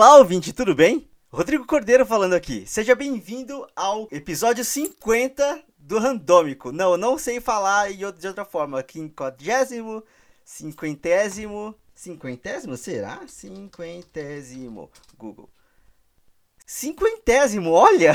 Olá, ouvinte, tudo bem? Rodrigo Cordeiro falando aqui. Seja bem-vindo ao episódio 50 do Randômico. Não, não sei falar de outra forma. Quinquagésimo, cinquentésimo, cinquentésimo, será? Cinquentésimo, Google. Cinquentésimo, olha!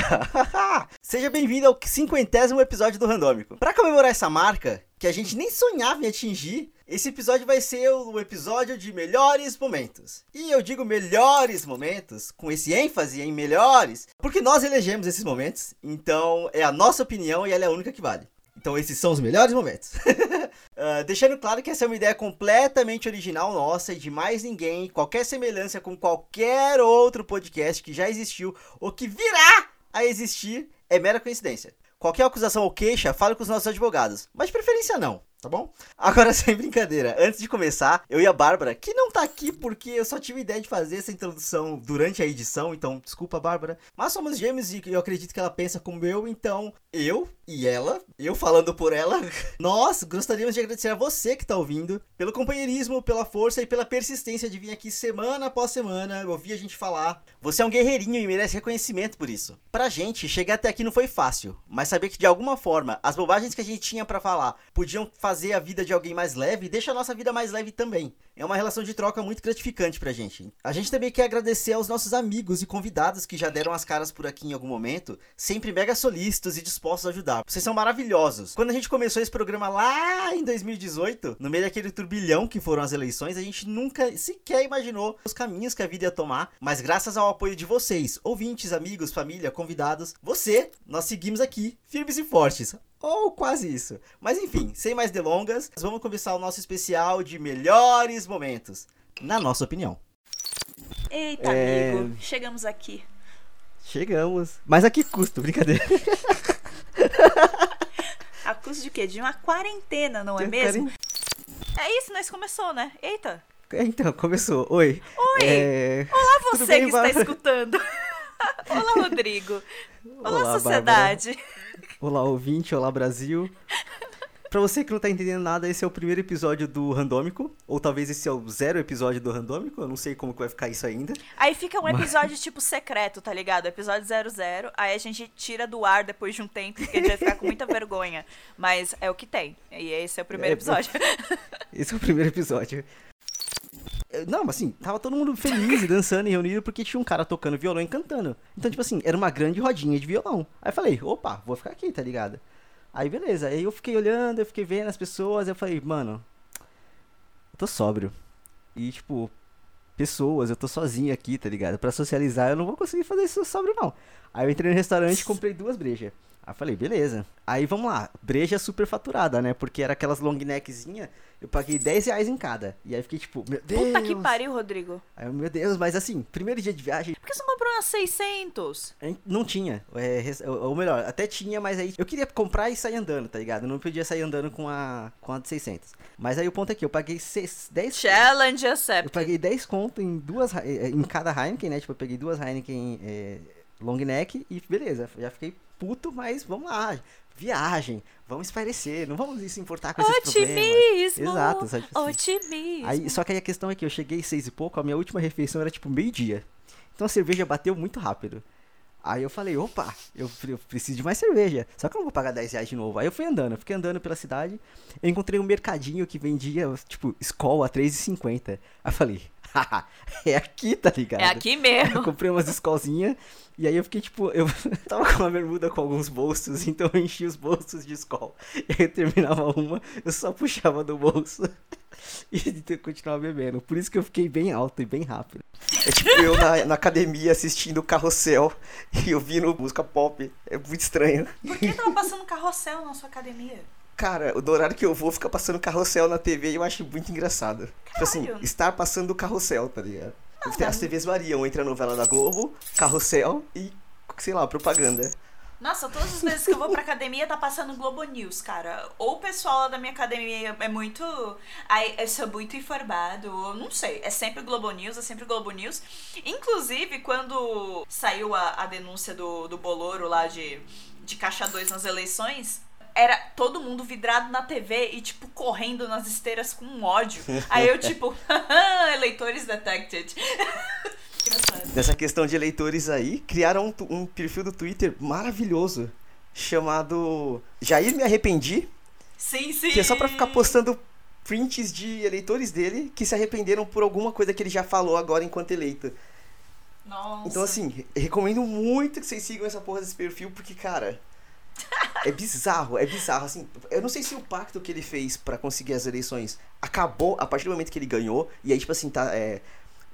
Seja bem-vindo ao cinquentésimo episódio do Randômico. Para comemorar essa marca, que a gente nem sonhava em atingir, esse episódio vai ser o episódio de melhores momentos. E eu digo melhores momentos, com esse ênfase em melhores, porque nós elegemos esses momentos, então é a nossa opinião e ela é a única que vale. Então esses são os melhores momentos. uh, deixando claro que essa é uma ideia completamente original nossa e de mais ninguém. Qualquer semelhança com qualquer outro podcast que já existiu ou que virá a existir é mera coincidência. Qualquer acusação ou queixa, fale com os nossos advogados. Mas de preferência não tá bom? Agora, sem brincadeira, antes de começar, eu e a Bárbara, que não tá aqui porque eu só tive ideia de fazer essa introdução durante a edição, então desculpa, Bárbara. Mas somos gêmeos e eu acredito que ela pensa como eu, então eu e ela, eu falando por ela, nós gostaríamos de agradecer a você que tá ouvindo pelo companheirismo, pela força e pela persistência de vir aqui semana após semana ouvir a gente falar. Você é um guerreirinho e merece reconhecimento por isso. Pra gente, chegar até aqui não foi fácil, mas saber que de alguma forma as bobagens que a gente tinha para falar podiam fazer a vida de alguém mais leve, deixa a nossa vida mais leve também. É uma relação de troca muito gratificante pra gente. A gente também quer agradecer aos nossos amigos e convidados que já deram as caras por aqui em algum momento, sempre mega solícitos e dispostos a ajudar. Vocês são maravilhosos. Quando a gente começou esse programa lá em 2018, no meio daquele turbilhão que foram as eleições, a gente nunca sequer imaginou os caminhos que a vida ia tomar, mas graças ao apoio de vocês, ouvintes, amigos, família, convidados, você, nós seguimos aqui, firmes e fortes. Ou quase isso. Mas enfim, sem mais delongas, vamos começar o nosso especial de melhores momentos, na nossa opinião. Eita, é... amigo, chegamos aqui. Chegamos. Mas a que custo? Brincadeira. a custo de quê? De uma quarentena, não é mesmo? É isso, nós começou, né? Eita. Então, começou. Oi. Oi. É... Olá, você que está escutando. Olá, Rodrigo. Olá, Olá sociedade. Bárbara. Olá, ouvinte, olá, Brasil. Pra você que não tá entendendo nada, esse é o primeiro episódio do Randômico. Ou talvez esse é o zero episódio do Randômico. Eu não sei como que vai ficar isso ainda. Aí fica um episódio Mas... tipo secreto, tá ligado? Episódio 00. Aí a gente tira do ar depois de um tempo, porque a gente vai ficar com muita vergonha. Mas é o que tem. E esse é o primeiro é, episódio. esse é o primeiro episódio. Não, assim, tava todo mundo feliz e dançando e reunido porque tinha um cara tocando violão e cantando. Então, tipo assim, era uma grande rodinha de violão. Aí eu falei, opa, vou ficar aqui, tá ligado? Aí beleza, aí eu fiquei olhando, eu fiquei vendo as pessoas, eu falei, mano, eu tô sóbrio. E tipo, pessoas, eu tô sozinho aqui, tá ligado? Pra socializar eu não vou conseguir fazer isso sóbrio não. Aí eu entrei no restaurante e comprei duas brejas. Aí falei, beleza. Aí vamos lá, breja super faturada, né? Porque era aquelas long neckzinha, eu paguei 10 reais em cada. E aí fiquei tipo, meu Deus. Puta que pariu, Rodrigo. Aí, meu Deus, mas assim, primeiro dia de viagem. Por que você comprou umas 600? Não tinha. É, ou melhor, até tinha, mas aí eu queria comprar e sair andando, tá ligado? Eu não podia sair andando com a, com a de 600. Mas aí o ponto é que eu paguei 6, 10 Challenge accept. Eu paguei 10 conto em duas, em cada Heineken, né? Tipo, eu peguei duas Heineken é, long neck e beleza, já fiquei puto, mas vamos lá. Viagem, vamos espairecer, não vamos se importar com esses Otimismo, problemas. Exato, sabe? Assim. Otimismo. Aí, só que aí a questão é que eu cheguei seis e pouco, a minha última refeição era tipo meio-dia. Então a cerveja bateu muito rápido. Aí eu falei, opa, eu, eu, preciso de mais cerveja. Só que eu não vou pagar 10 reais de novo. Aí eu fui andando, eu fiquei andando pela cidade. Eu encontrei um mercadinho que vendia, tipo, Skol a 3,50. Aí eu falei, é aqui, tá ligado? É aqui mesmo. Eu comprei umas escolzinhas e aí eu fiquei tipo, eu tava com uma bermuda com alguns bolsos, então eu enchi os bolsos de escola. E aí eu terminava uma, eu só puxava do bolso e continuava bebendo. Por isso que eu fiquei bem alto e bem rápido. É tipo eu na, na academia assistindo Carrossel e ouvindo música pop. É muito estranho. Por que tava passando Carrossel na sua academia? Cara, do horário que eu vou, fica passando carrossel na TV e eu acho muito engraçado. Caralho. Tipo assim, estar passando carrossel, tá ligado? Não, As TVs variam entre a novela da Globo, carrossel e, sei lá, propaganda. Nossa, todas as vezes que eu vou pra academia tá passando Globo News, cara. Ou o pessoal lá da minha academia é muito. Ai, eu sou muito informado. Não sei. É sempre Globo News, é sempre Globo News. Inclusive, quando saiu a, a denúncia do, do Boloro lá de, de Caixa 2 nas eleições, era todo mundo vidrado na TV e, tipo, correndo nas esteiras com ódio. Aí eu, tipo, eleitores detected. Nessa questão de eleitores aí, criaram um, um perfil do Twitter maravilhoso chamado Jair Me Arrependi. Sim, sim. Que é só pra ficar postando prints de eleitores dele que se arrependeram por alguma coisa que ele já falou agora enquanto eleito. Nossa. Então, assim, recomendo muito que vocês sigam essa porra desse perfil, porque, cara. É bizarro, é bizarro, assim. Eu não sei se o pacto que ele fez para conseguir as eleições acabou a partir do momento que ele ganhou, e aí, tipo assim, tá. É,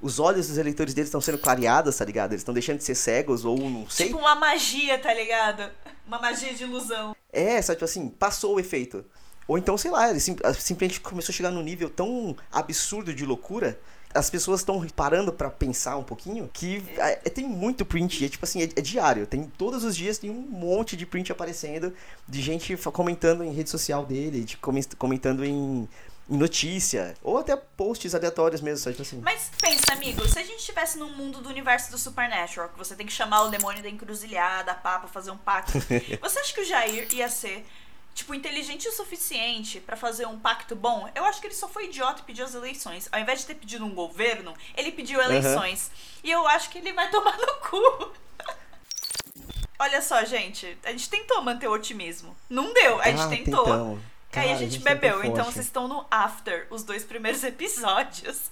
os olhos dos eleitores dele estão sendo clareados, tá ligado? Eles estão deixando de ser cegos, ou não sei. Tipo uma magia, tá ligado? Uma magia de ilusão. É, só tipo assim, passou o efeito. Ou então, sei lá, ele sim, simplesmente começou a chegar num nível tão absurdo de loucura as pessoas estão parando para pensar um pouquinho que é, tem muito print, é tipo assim, é, é, diário. Tem todos os dias tem um monte de print aparecendo de gente comentando em rede social dele, de comentando em, em notícia, ou até posts aleatórios mesmo, sabe tipo assim. Mas pensa, amigo, se a gente estivesse num mundo do universo do Supernatural, que você tem que chamar o demônio da encruzilhada, pá, pra fazer um pacto, você acha que o Jair ia ser tipo, inteligente o suficiente para fazer um pacto bom, eu acho que ele só foi idiota e pediu as eleições. Ao invés de ter pedido um governo, ele pediu eleições. Uhum. E eu acho que ele vai tomar no cu. Olha só, gente, a gente tentou manter o otimismo. Não deu, a gente ah, tentou. Então. Aí a gente, a gente bebeu, então vocês estão no after, os dois primeiros episódios.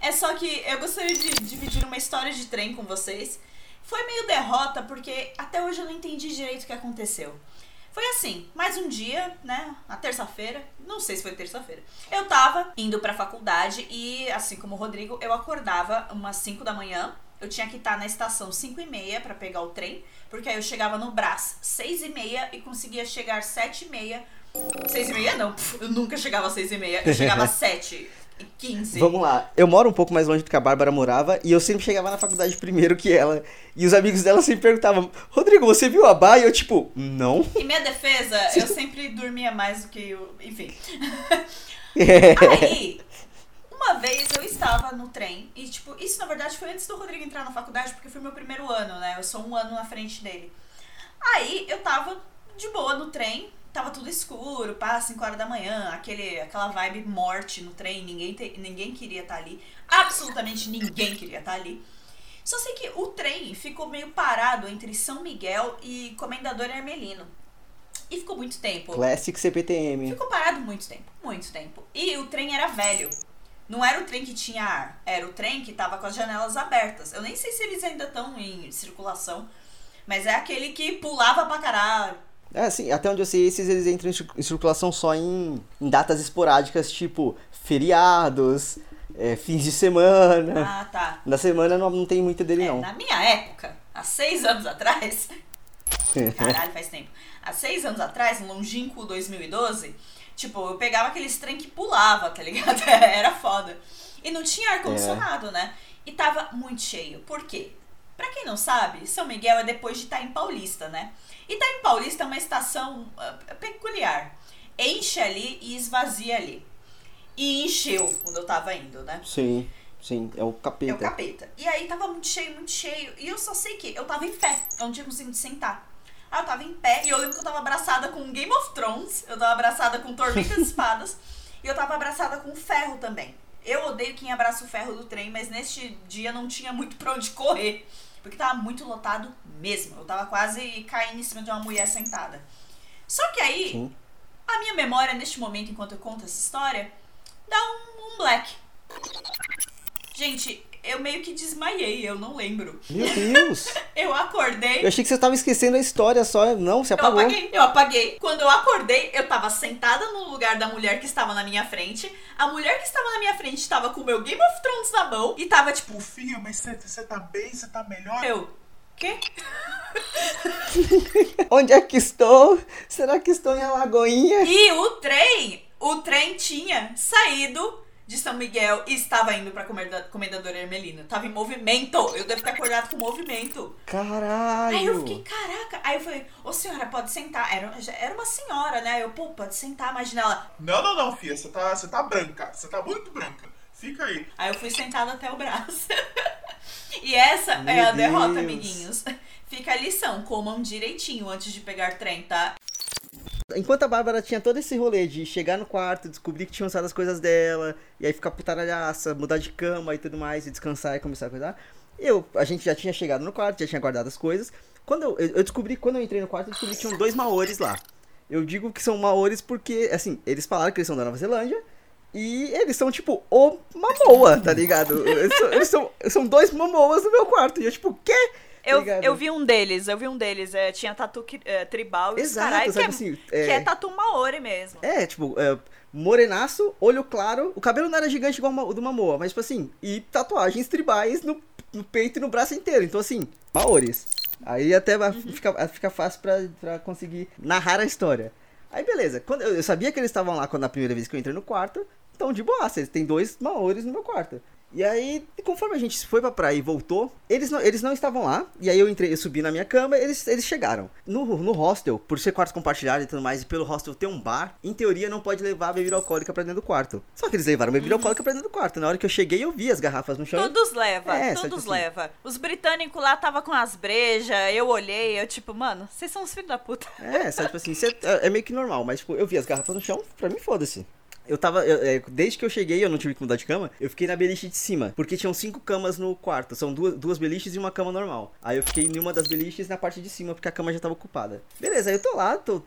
é só que eu gostaria de dividir uma história de trem com vocês. Foi meio derrota, porque até hoje eu não entendi direito o que aconteceu. Foi assim, mais um dia, né? A terça-feira, não sei se foi terça-feira. Eu tava indo pra faculdade e, assim como o Rodrigo, eu acordava umas 5 da manhã. Eu tinha que estar na estação 5 e meia para pegar o trem, porque aí eu chegava no Brás 6 e meia e conseguia chegar 7 e meia. 6 e meia não, eu nunca chegava às 6 e meia, eu chegava às 7. 15. Vamos lá. Eu moro um pouco mais longe do que a Bárbara morava e eu sempre chegava na faculdade primeiro que ela. E os amigos dela sempre perguntavam: Rodrigo, você viu a Bá? E eu, tipo, não. Em minha defesa, eu sempre dormia mais do que. Eu... Enfim. É. Aí, uma vez eu estava no trem e, tipo, isso na verdade foi antes do Rodrigo entrar na faculdade, porque foi meu primeiro ano, né? Eu sou um ano na frente dele. Aí eu tava de boa no trem, tava tudo escuro, pá, 5 horas da manhã, aquele, aquela vibe morte no trem, ninguém, te, ninguém queria estar tá ali. Absolutamente ninguém queria estar tá ali. Só sei que o trem ficou meio parado entre São Miguel e Comendador Hermelino. E ficou muito tempo. Classic CPTM. Ficou parado muito tempo, muito tempo. E o trem era velho. Não era o trem que tinha ar, era o trem que tava com as janelas abertas. Eu nem sei se eles ainda estão em circulação, mas é aquele que pulava pra caralho é, assim, até onde eu sei, esses eles entram em circulação só em, em datas esporádicas, tipo feriados, é, fins de semana. Ah, tá. Na semana não, não tem muito dele, é, não. Na minha época, há seis anos atrás. caralho, faz tempo. Há seis anos atrás, no longínquo 2012, tipo, eu pegava aqueles trem que pulava, tá ligado? Era foda. E não tinha ar-condicionado, é. né? E tava muito cheio. Por quê? Pra quem não sabe, São Miguel é depois de Itaim Paulista, né? Itaim Paulista é uma estação uh, peculiar. Enche ali e esvazia ali. E encheu quando eu tava indo, né? Sim, sim, é o capeta. É o capeta. E aí tava muito cheio, muito cheio. E eu só sei que eu tava em pé, eu não tinha conseguido sentar. Aí eu tava em pé e eu lembro que eu tava abraçada com Game of Thrones, eu tava abraçada com Tormentas Espadas e eu tava abraçada com ferro também. Eu odeio quem abraça o ferro do trem, mas neste dia não tinha muito pra onde correr. Porque tava muito lotado mesmo. Eu tava quase caindo em cima de uma mulher sentada. Só que aí, Sim. a minha memória, neste momento, enquanto eu conto essa história, dá um, um black. Gente, eu meio que desmaiei, eu não lembro. Meu Deus! eu acordei. Eu achei que você tava esquecendo a história só. Não, você apagou. Eu apaguei, eu apaguei. Quando eu acordei, eu tava sentada no lugar da mulher que estava na minha frente. A mulher que estava na minha frente estava com o meu Game of Thrones na mão e tava tipo, filha, mas você tá bem? Você tá melhor? Eu. Quê? Onde é que estou? Será que estou em Alagoinha? E o trem, o trem tinha saído de São Miguel e estava indo pra Comendador Hermelino. Tava em movimento. Eu devo ter acordado com movimento. Caralho! Aí eu fiquei, caraca. Aí eu falei, ô senhora, pode sentar. Era, era uma senhora, né? Eu, pô, pode sentar, imagina ela. Não, não, não, filha. Você tá, você tá branca. Você tá muito branca. Fica aí. Aí eu fui sentada até o braço. e essa Meu é a Deus. derrota, amiguinhos. Fica a lição, comam direitinho antes de pegar trem, tá? Enquanto a Bárbara tinha todo esse rolê de chegar no quarto, descobrir que tinham usado as coisas dela, e aí ficar putaralhaça, mudar de cama e tudo mais, e descansar e começar a cuidar, eu, a gente já tinha chegado no quarto, já tinha guardado as coisas. Quando eu, eu descobri, quando eu entrei no quarto, eu descobri que tinham dois maores lá. Eu digo que são maores porque, assim, eles falaram que eles são da Nova Zelândia, e eles são, tipo, o mamoa, tá ligado? Eles são, eles são, são dois mamoas no meu quarto. E eu, tipo, quê? Eu, eu vi um deles, eu vi um deles. É, tinha tatu é, tribal e que, é, assim, que é- é tatu maori mesmo. É, tipo, é, morenaço, olho claro. O cabelo não era gigante igual o do Mamoa, mas, tipo assim, e tatuagens tribais no, no peito e no braço inteiro. Então, assim, maores. Aí até vai- fica, fica fácil pra, pra conseguir narrar a história. Aí, beleza. Quando, eu, eu sabia que eles estavam lá quando a primeira vez que eu entrei no quarto. Então, de boa, eles tem dois maores no meu quarto. E aí, conforme a gente foi pra praia e voltou, eles não, eles não estavam lá. E aí eu entrei, eu subi na minha cama, eles, eles chegaram. No, no hostel, por ser quartos compartilhados e tudo mais, e pelo hostel ter um bar, em teoria não pode levar bebida alcoólica pra dentro do quarto. Só que eles levaram bebida alcoólica pra dentro do quarto. Na hora que eu cheguei, eu vi as garrafas no chão. Todos leva, É, todos assim- leva. Os britânicos lá tava com as brejas, eu olhei, eu tipo, mano, vocês são os filhos da puta. É, sabe, tipo assim, é, é meio que normal, mas tipo, eu vi as garrafas no chão, pra mim foda-se. Eu tava, eu- é, desde que eu cheguei, eu não tive que mudar de cama, eu fiquei na beliche de cima, porque tinham cinco camas no quarto, são duas, duas beliches e uma cama normal. Aí eu fiquei em uma das beliches na parte de cima, porque a cama já tava ocupada. Beleza, aí eu tô lá, tô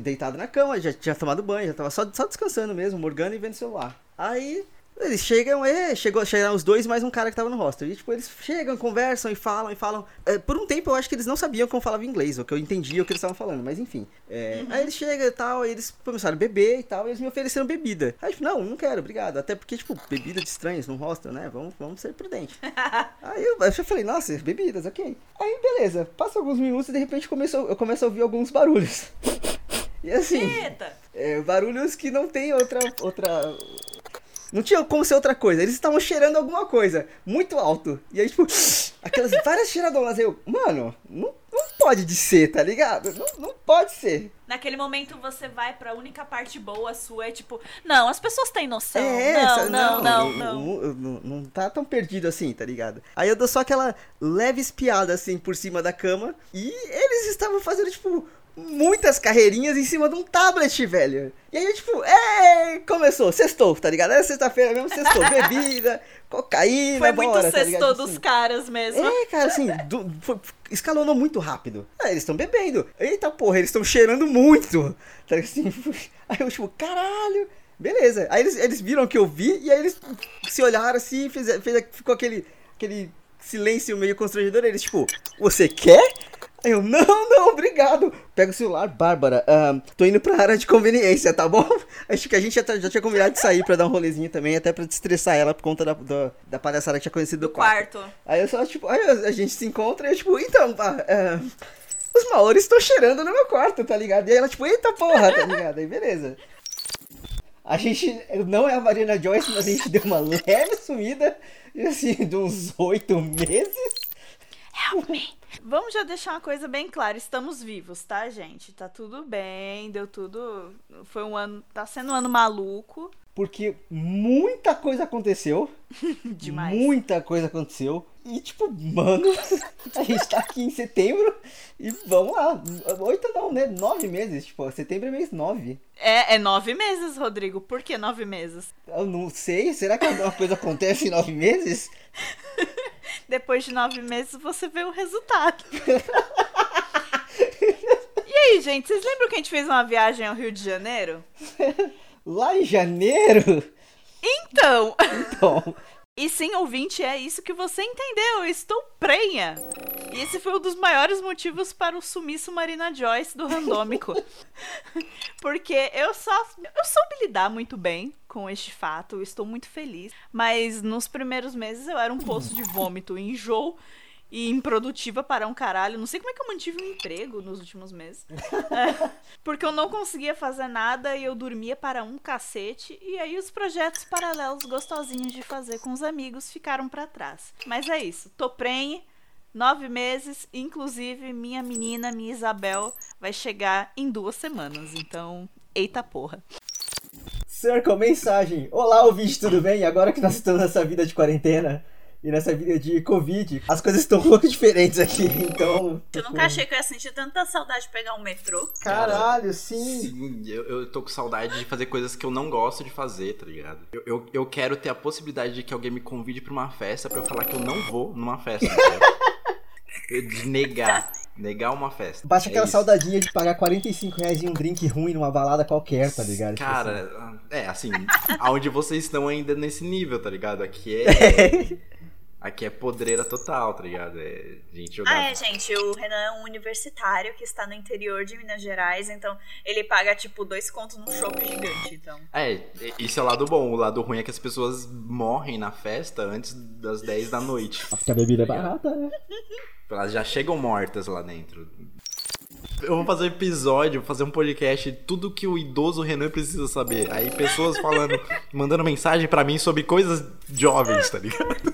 deitado na cama, já tinha tomado banho, já tava só, só descansando mesmo, morgando e vendo o celular. Aí eles chegam, é, chegou, chegaram os dois mais um cara que tava no hostel. E, tipo, eles chegam, conversam e falam e falam. É, por um tempo eu acho que eles não sabiam como falava inglês, ou que eu entendia o que eles estavam falando, mas enfim. É, Aí eles chegam e tal, aí eles começaram a beber e tal, e eles me ofereceram bebida. Aí, tipo, não, não quero, obrigado. Até porque, tipo, bebida de estranhos no hostel, né? Vamos, vamos ser prudentes. aí eu, eu falei, nossa, bebidas, ok. Aí, beleza, passa alguns minutos e de repente começou, eu começo a ouvir alguns barulhos. E assim. Eita! É, barulhos que não tem outra. outra... Não tinha como ser outra coisa. Eles estavam cheirando alguma coisa muito alto. E aí, tipo, aquelas várias cheiradonas. Eu, mano, não, não pode de ser, tá ligado? Não, não pode ser. Naquele momento você vai pra única parte boa sua, é tipo, não, as pessoas têm noção. É, não, essa- não, não, não, Não, não, não tá tão perdido assim, tá ligado? Aí eu dou só aquela leve espiada assim por cima da cama. E eles estavam fazendo, tipo, muitas carreirinhas em cima de um tablet, velho. E aí, tipo, é, começou, sextou, tá ligado? Era sexta-feira mesmo, sextou. Bebida, cocaína, Foi muito bora, tá sextou ligado? dos Assim, caras mesmo. é, cara, assim, do- foi- escalonou muito rápido. Aí eles estão bebendo. Eita porra, eles estão cheirando muito. Tá assim, aí eu, tipo, caralho. Beleza. Aí eles, eles viram que eu vi e aí eles se olharam assim fez, fez, ficou aquele, aquele silêncio meio constrangedor. Eles, tipo, você quer? Eu, não, não, obrigado. Pega o celular, Bárbara. ahn, tô indo pra área de conveniência, tá bom? Acho que a gente já, tá- já tinha combinado de sair pra dar um rolezinho também, até pra destressar ela por conta da, da, da palhaçada que tinha conhecido do quarto. Quarto. Aí eu só, tipo, a gente se encontra e eu, tipo, então, pá, é, os maores estão cheirando no meu quarto, tá ligado? E aí ela, tipo, eita porra, tá ligado? Aí beleza. A gente não é a Marina Joyce, mas a gente deu uma leve sumida, assim, de uns oito meses. Help me. Vamos já deixar uma coisa bem clara, estamos vivos, tá, gente? Tá tudo bem, deu tudo. Foi um ano. Tá sendo um ano maluco. Porque muita coisa aconteceu. Demais. Muita coisa aconteceu. E, tipo, mano, a gente tá aqui em setembro e vamos lá. Oito não, né? Nove meses. Tipo, setembro é mês nove. É, é nove meses, Rodrigo. Por que nove meses? Eu não sei. Será que alguma coisa acontece em nove meses? Depois de nove meses você vê o resultado. e aí, gente, vocês lembram que a gente fez uma viagem ao Rio de Janeiro? Lá em janeiro? Então, Então, e sim, ouvinte, é isso que você entendeu. Eu estou prenha. E esse foi um dos maiores motivos para o sumiço Marina Joyce do Randômico. Porque eu só eu soube lidar muito bem com este fato, eu estou muito feliz. Mas nos primeiros meses eu era um poço de vômito, enjoo e improdutiva para um caralho. Não sei como é que eu mantive um emprego nos últimos meses. É, porque eu não conseguia fazer nada e eu dormia para um cacete. E aí os projetos paralelos gostosinhos de fazer com os amigos ficaram para trás. Mas é isso, tô prenhe. Nove meses, inclusive minha menina, minha Isabel, vai chegar em duas semanas. Então, eita porra. Circle, mensagem. Olá, ouvinte, tudo bem? Agora que nós estamos nessa vida de quarentena, E nessa vida de Covid, as coisas estão um pouco diferentes aqui, então. Eu nunca achei que eu ia sentir tanta saudade de pegar um metrô. Caralho, sim. Sim, eu, eu tô com saudade de fazer coisas que eu não gosto de fazer, tá ligado? Eu, eu, eu quero ter a possibilidade de que alguém me convide pra uma festa pra eu falar que eu não vou numa festa, entendeu? Negar. Negar uma festa. Basta É aquela isso. saudadinha de pagar 45 reais em um drink ruim numa balada qualquer, tá ligado? Tipo assim. Cara, é assim, aonde vocês estão ainda nesse nível, tá ligado? Aqui é. Aqui é podreira total, tá ligado? É gente jogar. Ah, é, gente, o Renan é um universitário que está no interior de Minas Gerais, então ele paga, tipo, dois contos num shopping gigante, então. É, isso é o lado bom. O lado ruim é que as pessoas morrem na festa antes das 10 da noite. Porque a bebida é barata, né? Elas já chegam mortas lá dentro. Eu vou fazer um episódio, fazer um podcast, tudo que o idoso Renan precisa saber. Aí pessoas falando, mandando mensagem pra mim sobre coisas jovens, tá ligado?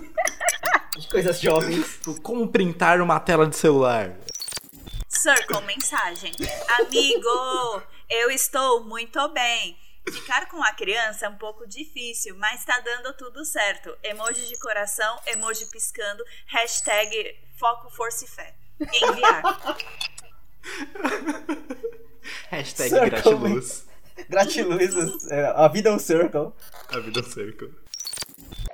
De coisas jovens. Como printar uma tela de celular. Circle, mensagem. Amigo, eu estou muito bem. Ficar com a criança é um pouco difícil, mas tá dando tudo certo. Emoji de coração, emoji piscando, hashtag foco, força e fé. Enviar. Hashtag Circle, gratiluz. Gratiluz, é, a vida é um circle. A vida circle.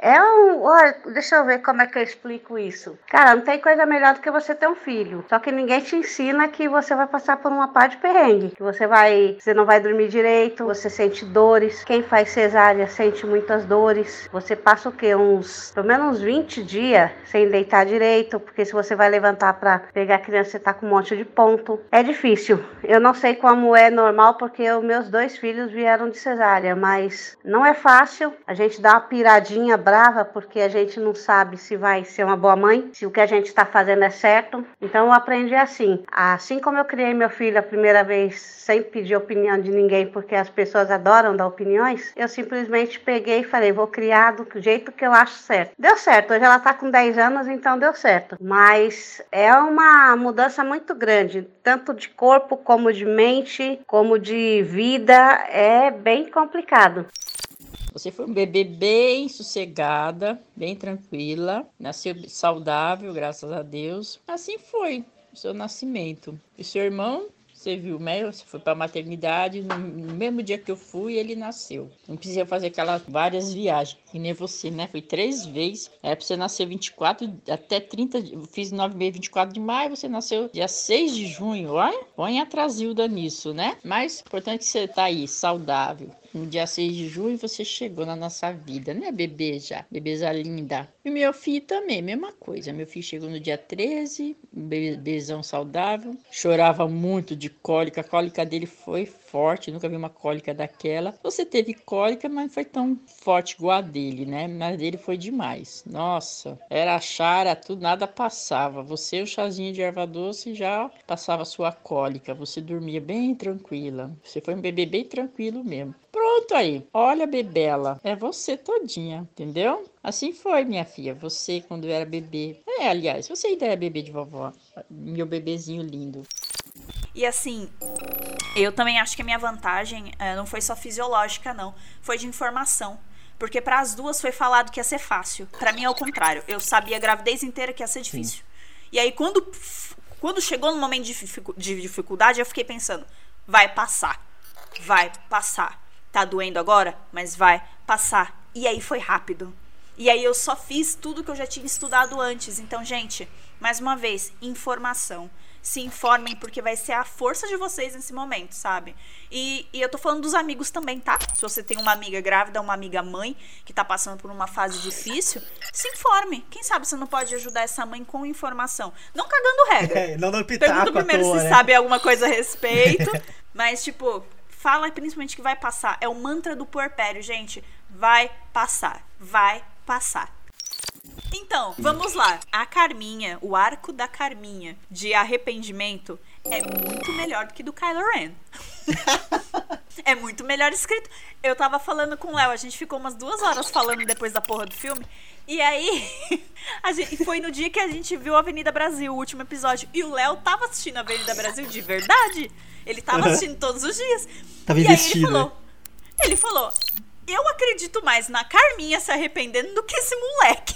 É um. Olha, deixa eu ver como é que eu explico isso. Cara, não tem coisa melhor do que você ter um filho. Só que ninguém te ensina que você vai passar por uma parte de perrengue. Que você vai. Você não vai dormir direito, você sente dores. Quem faz cesárea sente muitas dores. Você passa o quê? Uns. Pelo menos uns 20 dias sem deitar direito. Porque se você vai levantar pra pegar a criança, você tá com um monte de ponto. É difícil. Eu não sei como é normal, porque os meus dois filhos vieram de cesárea, mas não é fácil. A gente dá uma piradinha brava porque a gente não sabe se vai ser uma boa mãe, se o que a gente está fazendo é certo. Então eu aprendi assim. Assim como eu criei meu filho a primeira vez sem pedir opinião de ninguém, porque as pessoas adoram dar opiniões, eu simplesmente peguei e falei, vou criar do jeito que eu acho certo. Deu certo, hoje ela tá com 10 anos, então deu certo. Mas é uma mudança muito grande, tanto de corpo como de mente, como de vida, é bem complicado. Você foi um bebê bem sossegada, bem tranquila, nasceu saudável, graças a Deus. Assim foi o seu nascimento. E seu irmão, você viu, né? Você foi para a maternidade, no mesmo dia que eu fui, ele nasceu. Não precisa fazer aquelas várias viagens, que nem você, né? Foi três vezes. É para você nascer 24 até 30, de- eu fiz 9 meses, 24 de maio, você nasceu dia 6 de junho. Olha, põe a Trasilda nisso, né? Mas importante é que você tá aí, saudável. No dia 6 de junho você chegou na nossa vida, né, bebê já? Bebeza linda. E meu filho também, mesma coisa. Meu filho chegou no dia 13, um bebezão saudável. Chorava muito de cólica. A cólica dele foi forte, nunca vi uma cólica daquela. Você teve cólica, mas não foi tão forte igual a dele, né? Mas a dele foi demais. Nossa, era chá, era tudo, nada passava. Você, o chazinho de erva doce, já passava sua cólica. Você dormia bem tranquila. Você foi um bebê bem tranquilo mesmo. Pronto aí. Olha, bebela. É você todinha, entendeu? Assim foi, minha filha. Você, quando era bebê. É, aliás, você ainda é bebê de vovó. Meu bebezinho lindo. E assim, eu também acho que a minha vantagem eh, não foi só fisiológica, não. Foi de informação. Porque para as duas foi falado que ia ser fácil. Para mim é o contrário. Eu sabia a gravidez inteira que ia ser difícil. E aí, quando, quando chegou no momento de dificuldade, eu fiquei pensando: vai passar. Vai passar. Tá doendo agora? Mas vai passar. E aí foi rápido. E aí eu só fiz tudo que eu já tinha estudado antes. Então, gente, mais uma vez, informação. Se informem, porque vai ser a força de vocês nesse momento, sabe? E, e eu tô falando dos amigos também, tá? Se você tem uma amiga grávida, uma amiga mãe que tá passando por uma fase difícil, se informe. Quem sabe você não pode ajudar essa mãe com informação. Não cagando regra. É, não dando pitaco Pergunta primeiro toa, se né? sabe alguma coisa a respeito. mas, tipo, fala principalmente que vai passar. É o mantra do puerpério, gente. Vai passar. Vai passar. Então, vamos lá. A Carminha, o arco da Carminha de arrependimento é muito melhor do que do Kylo Ren. é muito melhor escrito. Eu tava falando com o Léo, a gente ficou umas duas horas falando depois da porra do filme. E aí, a gente, foi no dia que a gente viu a Avenida Brasil, o último episódio. E o Léo tava assistindo a Avenida Brasil de verdade. Ele tava assistindo todos os dias. Tava e aí ele falou, ele falou, eu acredito mais na Carminha se arrependendo do que esse moleque.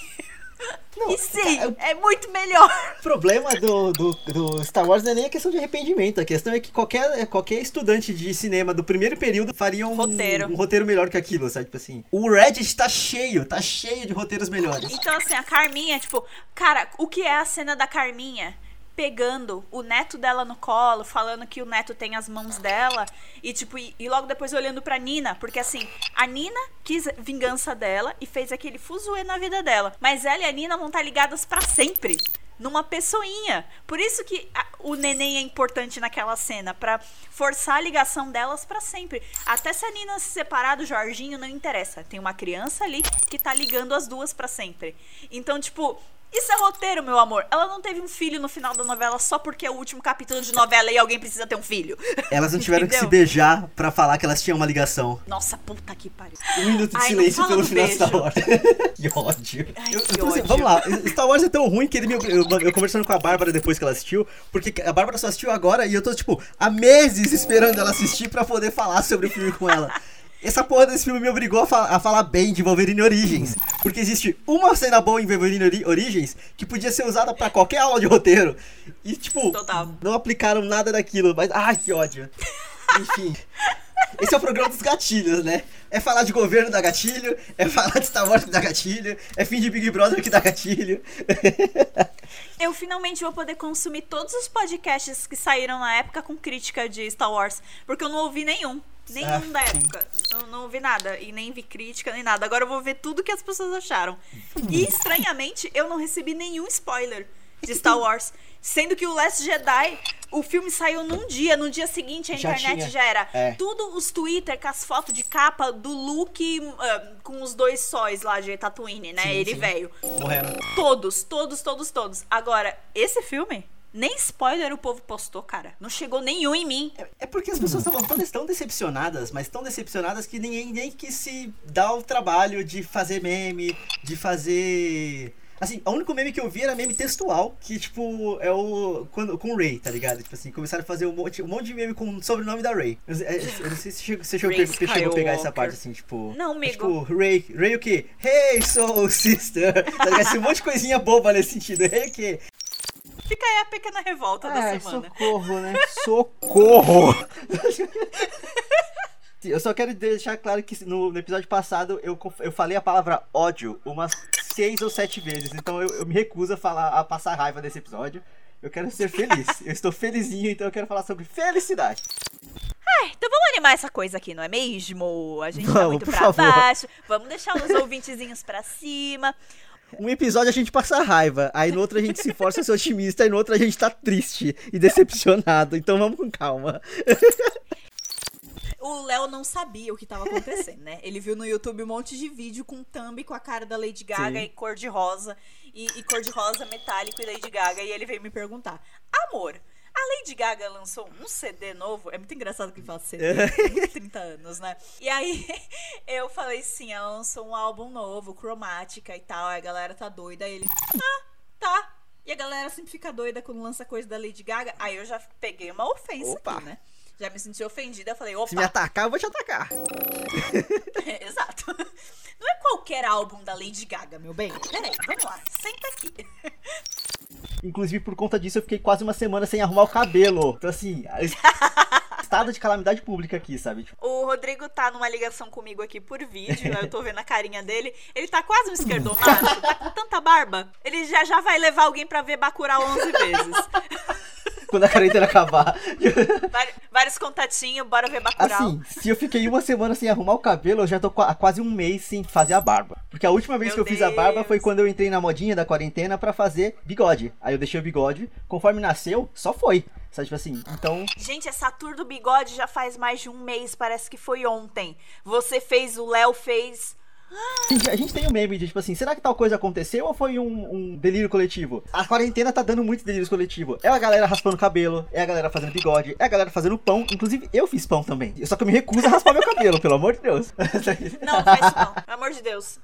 e sim, é muito melhor. O problema do, do, do Star Wars não é nem a questão de arrependimento. A questão é que qualquer, qualquer estudante de cinema do primeiro período faria um Roteiro. um roteiro melhor que aquilo, sabe? Tipo assim. O Reddit tá cheio, tá cheio de roteiros melhores. Então, assim, a Carminha, tipo, cara, o que é a cena da Carminha? Pegando o neto dela no colo, falando que o neto tem as mãos dela, e tipo, e, e logo depois olhando pra Nina, porque assim, a Nina quis vingança dela e fez aquele fuzuê na vida dela. Mas ela e a Nina vão estar ligadas pra sempre. Numa pessoinha. Por isso que a- o neném é importante naquela cena, pra forçar a ligação delas pra sempre. Até se a Nina se separar do Jorginho, não interessa. Tem uma criança ali que tá ligando as duas pra sempre. Então, tipo, isso é roteiro, meu amor. Ela não teve um filho no final da novela só porque é o último capítulo de novela e alguém precisa ter um filho. Elas não tiveram que se beijar pra falar que elas tinham uma ligação. Nossa, puta que pariu. Um minuto de Ai, silêncio pelo final de Star beijo. Wars. que ódio. Ai, Eu- que eu assim, ódio. Vamos lá, Star Wars é tão ruim que ele me. Eu, eu conversando com a Bárbara depois que ela assistiu, porque a Bárbara só assistiu agora e eu tô, tipo, há meses esperando ela assistir pra poder falar sobre o filme com ela. Essa porra desse filme me obrigou a, fa- a falar bem de Wolverine Origins. Porque existe uma cena boa em Wolverine Ori- Origins que podia ser usada pra qualquer aula de roteiro. E, tipo, Total. não aplicaram nada daquilo. Mas, ai, que ódio. Enfim. Esse é o programa dos gatilhos, né? É falar de governo da gatilho, é falar de Star Wars que dá gatilho, é fim de Big Brother que dá gatilho. Eu finalmente vou poder consumir todos os podcasts que saíram na época com crítica de Star Wars, porque eu não ouvi nenhum. Nenhum Ah, da época. Não, não ouvi nada. E nem vi crítica, nem nada. Agora eu vou ver tudo que as pessoas acharam. E estranhamente, eu não recebi nenhum spoiler de Star Wars. Sendo que o Last Jedi, o filme saiu num dia, no dia seguinte a Já internet tinha. já era. É. Tudo os Twitter com as fotos de capa do Luke ah, com os dois sóis lá de Tatooine, né? Sim, Ele sim. Morrendo. Todos, todos, todos, todos. Agora, esse filme, nem spoiler o povo postou, cara. Não chegou nenhum em mim. É porque as pessoas estavam tão, tão decepcionadas, mas tão decepcionadas que ninguém nem quis se dar o trabalho de fazer meme, de fazer. Assim, o único meme que eu vi era meme textual, que, tipo, é o. Quando, com o Ray, tá ligado? Tipo assim, começaram a fazer um monte, um monte de meme com o sobrenome da Ray. Eu, eu- eu não sei se chegou- você chegou, chegou a pegar essa parte, assim, tipo. Não, é amigo. Tipo, Ray, Ray o quê? Hey, soul sister! Tá ligado? Um monte de coisinha boba nesse sentido. Ray o quê? Fica aí a pequena revolta da Ai, semana. socorro, né? Socorro! Eu só quero deixar claro que no, episódio passado eu, eu falei a palavra ódio umas seis ou sete vezes, então eu, eu me recuso a, falar, a passar raiva nesse episódio. Eu quero ser feliz. eu estou felizinho, então eu quero falar sobre felicidade. Então vamos animar essa coisa aqui, não é mesmo? A gente tá Vamos, muito por pra favor. baixo. Vamos deixar os ouvintezinhos pra cima. Um episódio a gente passa raiva, aí no outro a gente se força a ser otimista, e no outro a gente tá triste e decepcionado. Então vamos com calma. O Léo não sabia o que tava acontecendo, né? Ele viu no YouTube um monte de vídeo com thumb com a cara da Lady Gaga Sim. e cor de rosa. E, e cor de rosa metálico e Lady Gaga. E ele veio me perguntar: Amor, a Lady Gaga lançou um CD novo. É muito engraçado que ele fala CD. tem 30 anos, né? E aí eu falei sim, ela lançou um álbum novo, cromática e tal. Aí a galera tá doida. Aí ele, ah, tá. E a galera sempre fica doida quando lança coisa da Lady Gaga. Aí eu já peguei uma ofensa Opa. aqui, né? Já me senti ofendida. Falei, opa. Se me atacar, eu vou te atacar. Exato. Não é qualquer álbum da Lady Gaga, meu bem. Peraí, vamos lá. Senta aqui. Inclusive, por conta disso, eu fiquei quase uma semana sem arrumar o cabelo. Então, assim, estado de calamidade pública aqui, sabe? Tipo, O Rodrigo tá numa ligação comigo aqui por vídeo. Eu tô vendo a carinha dele. Ele tá quase um esquerdomacho. Tá com tanta barba. Ele já já vai levar alguém pra ver Bacurau 11 vezes. quando a quarentena acabar. Vários contatinhos, bora ver Bacurau. Assim, se eu fiquei uma semana sem arrumar o cabelo, eu já tô há quase um mês sem fazer a barba. Porque a última vez Meu que eu fiz a barba Deus. foi quando eu entrei na modinha da quarentena pra fazer bigode. Aí eu deixei o bigode, conforme nasceu, só foi. Sabe, tipo assim, então. Gente, essa tour do bigode já faz mais de um mês. Parece que foi ontem. Você fez, o Léo fez. Gente, A gente tem um meme de tipo assim, será que tal coisa aconteceu ou foi um, um delírio coletivo? A quarentena tá dando muito delírio coletivo. É a galera raspando cabelo, é a galera fazendo bigode, é a galera fazendo pão. Inclusive, eu fiz pão também. Só que eu me recuso a raspar meu cabelo, pelo amor de Deus. Não, não faz isso não. Pelo amor de Deus.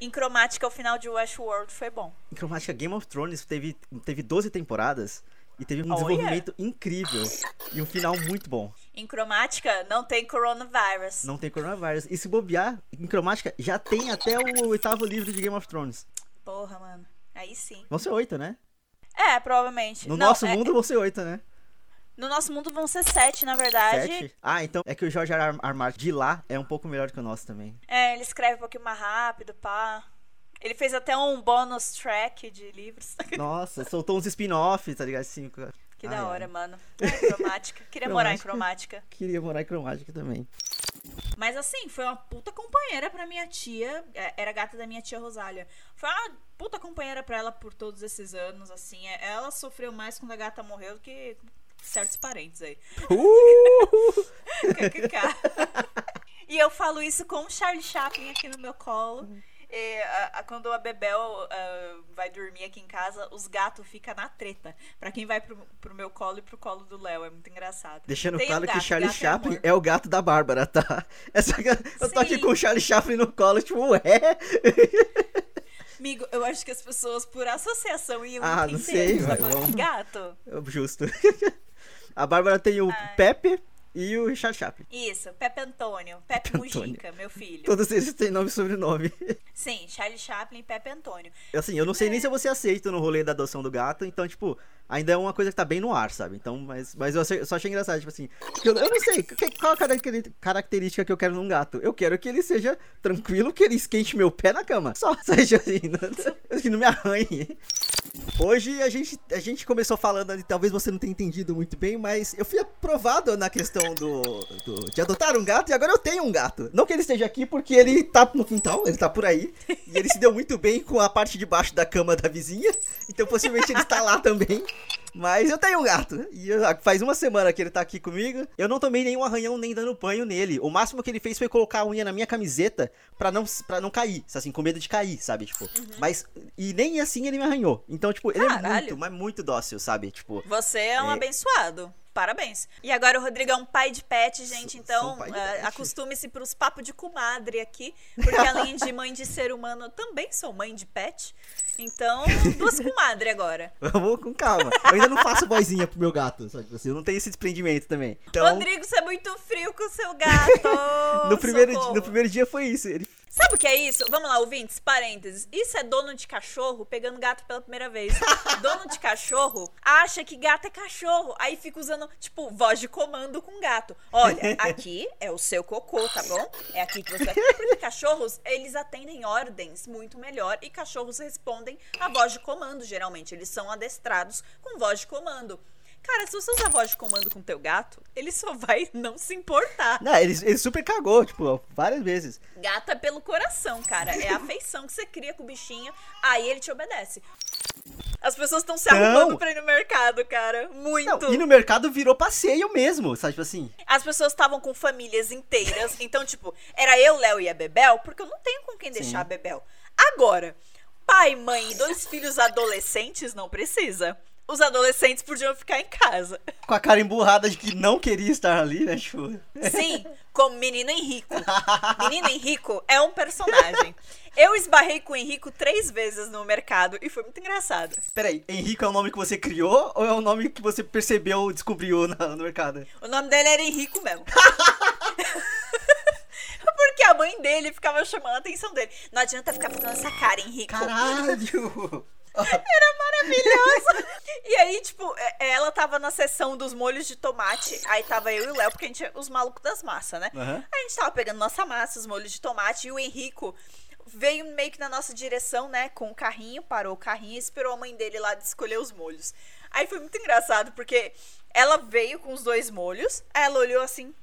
Em cromática, o final de Westworld foi bom. Em cromática, Game of Thrones teve, teve 12 temporadas e teve um Olha. desenvolvimento incrível e um final muito bom. Em cromática, não tem coronavírus. Não tem coronavírus. E se bobear, em cromática já tem até o oitavo livro de Game of Thrones. Porra, mano. Aí sim. Vão ser oito, né? É, provavelmente. No Não, nosso é- mundo vão ser oito, né? No nosso mundo vão ser sete, na verdade. Sete? Ah, então é que o Jorge R. R. Martin de lá é um pouco melhor que o nosso também. É, ele escreve um pouquinho mais rápido, pá. Ele fez até um bonus track de livros. Nossa, soltou uns spin-offs, tá ligado? Assim, que Ai, da hora, mano. Ai, cromática. Queria morar em Cromática. cromática. Queria morar em cromática também. Mas assim, foi uma puta companheira pra minha tia. é, Era gata da minha tia Rosália. Foi uma puta companheira pra ela por todos esses anos, assim. É, Ela sofreu mais quando a gata morreu do que certos parentes aí. Uh! E eu falo isso com o Charlie Chaplin aqui no meu colo. E, a- a- quando a Bebel ah, vai dormir aqui em casa, os gatos ficam na treta. Pra quem vai pro, pro meu colo e pro colo do Léo. É muito engraçado. Deixando Tem um claro que gato, Charlie gato é Chaplin amor. é, o gato da Bárbara, tá? Essa, eu tô aqui com o Charlie Chaplin no colo, tipo, ué? Amigo, eu acho que as pessoas, por associação, iam Ah, não entender. sei, Você tá vai, vamos. gato? Justo. A Bárbara tem o Ai. Pepe e o Charlie Chaplin. Isso, Pepe Antônio. Pepe Pepe Antônio. Mujica, meu filho. Todos eles têm nome e sobrenome. Sim, Charlie Chaplin e Pepe Antônio. Assim, eu não sei nem É. se você aceita no rolê da adoção do gato, então, tipo, ainda é uma coisa que tá bem no ar, sabe? Então, mas, mas eu só achei engraçado, tipo assim, eu, eu não sei, que- qual a característica que eu quero num gato? Eu quero que ele seja tranquilo, que ele esquente meu pé na cama. Só, seja assim, não, que não me arranhe. Hoje a gente, a gente começou falando talvez você não tenha entendido muito bem, mas eu fui aprovado na questão do, do- de adotar um gato e agora eu tenho um gato. Não que ele esteja aqui porque ele tá no quintal, ele tá por aí. E ele se deu muito bem com a parte de baixo da cama da vizinha. Então possivelmente ele está lá também. Mas eu tenho um gato. E eu- faz uma semana que ele tá aqui comigo. Eu não tomei nenhum arranhão nem dando banho nele. O máximo que ele fez foi colocar a unha na minha camiseta pra não, pra não cair. Assim, com medo de cair, sabe? Tipo. Mas. E nem assim ele me arranhou. Então, tipo, ele é Caralho. muito, mas muito dócil, sabe? Tipo. Você é um É. abençoado. Parabéns. E agora o Rodrigo é um pai de pet, gente. Então, pet. acostume-se pros papos de comadre aqui. Porque além de mãe de ser humano, eu também sou mãe de pet. Então, duas comadre agora. Vamos com calma. Eu ainda não faço vozinha pro meu gato, sabe? Assim, eu não tenho esse desprendimento também. Então. Rodrigo, você é muito frio com o seu gato. No primeiro, di- Socorro. no primeiro dia foi isso. Ele Sabe o que é isso? Vamos lá, ouvintes, parênteses. Isso é dono de cachorro pegando gato pela primeira vez. dono de cachorro acha que gato é cachorro. Aí fica usando, tipo, voz de comando com gato. Olha, aqui é o seu cocô, tá bom? É aqui que você vai. Porque cachorros, eles atendem ordens muito melhor e cachorros respondem a voz de comando, geralmente. Eles são adestrados com voz de comando. Cara, se você usar voz de comando com teu gato, ele só vai não se importar. Não, ele, ele super cagou, tipo, várias vezes. Gata é pelo coração, cara. É a afeição que você cria com o bichinho, aí ele te obedece. As pessoas estão se Não. arrumando pra ir no mercado, cara. Muito. Não, e no mercado virou passeio mesmo, sabe? Tipo assim. As pessoas estavam com famílias inteiras. Então, tipo, era eu, Léo e a Bebel, porque eu não tenho com quem deixar a Bebel. Agora, pai, mãe e dois filhos adolescentes não precisa. Os adolescentes podiam ficar em casa. Com a cara emburrada de que não queria estar ali, né? Tipo. Sim, como menino Henrico. Menino Henrico é um personagem. Eu esbarrei com o Henrico três vezes no mercado e foi muito engraçado. Peraí, Henrico é o nome que você criou ou é o nome que você percebeu, descobriu na- no mercado? O nome dele era Henrico mesmo. Porque a mãe dele ficava chamando a atenção dele. Não adianta ficar fazendo essa cara, Henrico. Caralho! Era maravilhoso. E aí, tipo, é- ela tava na sessão dos molhos de tomate. Aí tava eu e o Léo, porque a gente é os malucos das massas, né? Aí a gente tava pegando nossa massa, os molhos de tomate, e o Henrico veio meio que na nossa direção, né? Com o carrinho, parou o carrinho e esperou a mãe dele lá de escolher os molhos. Aí foi muito engraçado, porque ela veio com os dois molhos, aí ela olhou assim.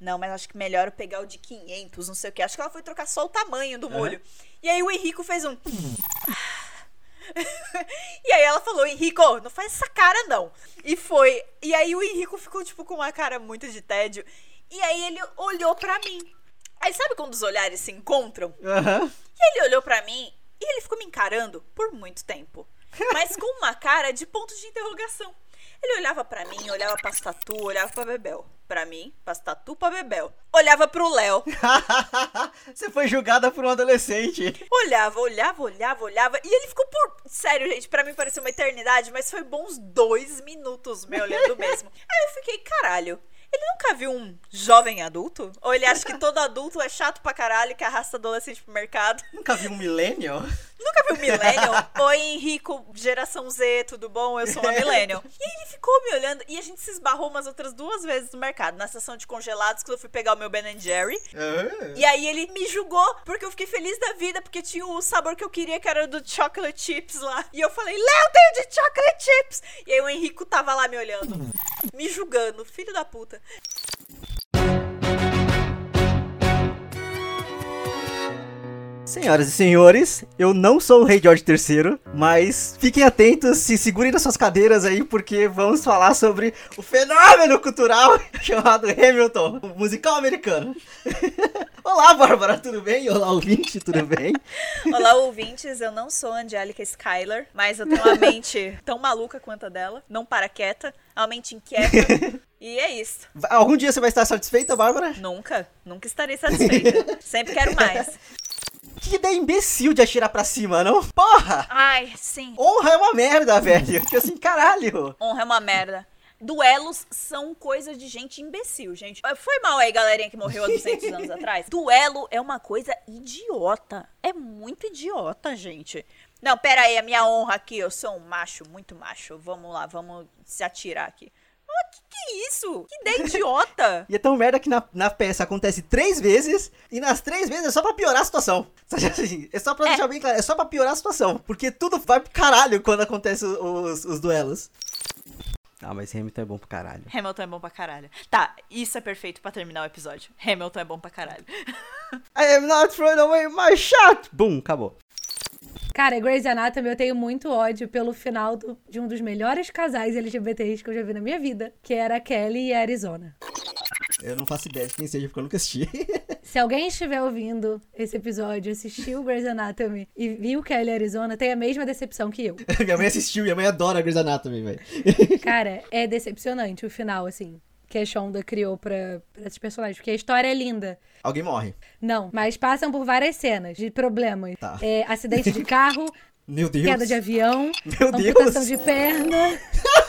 Não, mas acho que melhor eu pegar o de 500, não sei o que. Acho que ela foi trocar só o tamanho do molho. E aí o Henrico fez um. e aí ela falou, Henrico, não faz essa cara não. E foi. E aí o Henrico ficou, tipo, com uma cara muito de tédio. E aí ele olhou pra mim. Aí sabe quando os olhares se encontram? Aham. E ele olhou pra mim e ele ficou me encarando por muito tempo. Mas com uma cara de ponto de interrogação. Ele olhava pra mim, olhava pra Tatu, olhava pra Bebel. Pra mim, pra Tatu, pra Bebel. Olhava pro Léo. você foi julgada por um adolescente. Olhava, olhava, olhava, olhava. E ele ficou por. Sério, gente, pra mim pareceu uma eternidade, mas foi bons dois minutos me olhando mesmo. Aí eu fiquei, caralho. Ele nunca viu um jovem adulto? Ou ele acha que todo adulto é chato pra caralho que arrasta adolescente pro mercado? Nunca vi um millennial? Nunca viu Millennial? Oi, Henrico, geração Z, tudo bom? Eu sou uma Millennial. E ele ficou me olhando e a gente se esbarrou umas outras duas vezes no mercado, na seção de congelados, que eu fui pegar o meu Ben Jerry. Ah. E aí ele me julgou porque eu fiquei feliz da vida, porque tinha o sabor que eu queria, que era do chocolate chips lá. E eu falei, Léo, tenho de chocolate chips! E aí o Henrico tava lá me olhando, me julgando, filho da puta. Senhoras e senhores, eu não sou o Rei George III, mas fiquem atentos, se segurem nas suas cadeiras aí, porque vamos falar sobre o fenômeno cultural chamado Hamilton, o musical americano. Olá, Bárbara, tudo bem? Olá, ouvinte, tudo bem? Olá, ouvintes, eu não sou a Angélica Skyler, mas eu tenho uma mente tão maluca quanto a dela, não para quieta, uma mente inquieta. E é isso. Algum dia você vai estar satisfeita, Bárbara? Nunca, nunca estarei satisfeita. Sempre quero mais. Que ideia imbecil de atirar pra cima, não? Porra! Ai, sim. Honra é uma merda, velho. Tipo assim, caralho. Honra é uma merda. Duelos são coisa de gente imbecil, gente. Foi mal aí, galerinha que morreu há 200 anos atrás. Duelo é uma coisa idiota. É muito idiota, gente. Não, pera aí, a minha honra aqui, eu sou um macho, muito macho. Vamos lá, vamos se atirar aqui. Ah, que que é isso? Que ideia idiota! E é tão merda que na, na peça acontece três vezes, e nas três vezes é só pra piorar a situação. Assim, É só pra É. deixar bem claro, é só pra piorar a situação. Porque tudo vai pro caralho quando acontece os, os duelos. Ah, mas Hamilton é bom pro caralho. Hamilton é bom pra caralho. Tá, isso é perfeito pra terminar o episódio. Hamilton é bom pra caralho. I am not throwing away my shot! Bum, acabou. Cara, Grey's Anatomy eu tenho muito ódio pelo final do- de um dos melhores casais LGBTs que eu já vi na minha vida, que era a Kelly e a Arizona. Eu não faço ideia de quem seja, porque eu nunca assisti. Se alguém estiver ouvindo esse episódio, assistiu Grey's Anatomy e viu Kelly e Arizona, tem a mesma decepção que eu. minha mãe assistiu, minha mãe adora Grey's Anatomy, velho. Cara, é decepcionante o final, assim, que a Shonda criou pra, pra esses personagens, porque a história é linda. Alguém morre. Não, mas passam por várias cenas de problemas. Tá. É, acidente de carro, Meu Deus. queda de avião, Meu amputação Deus. de perna,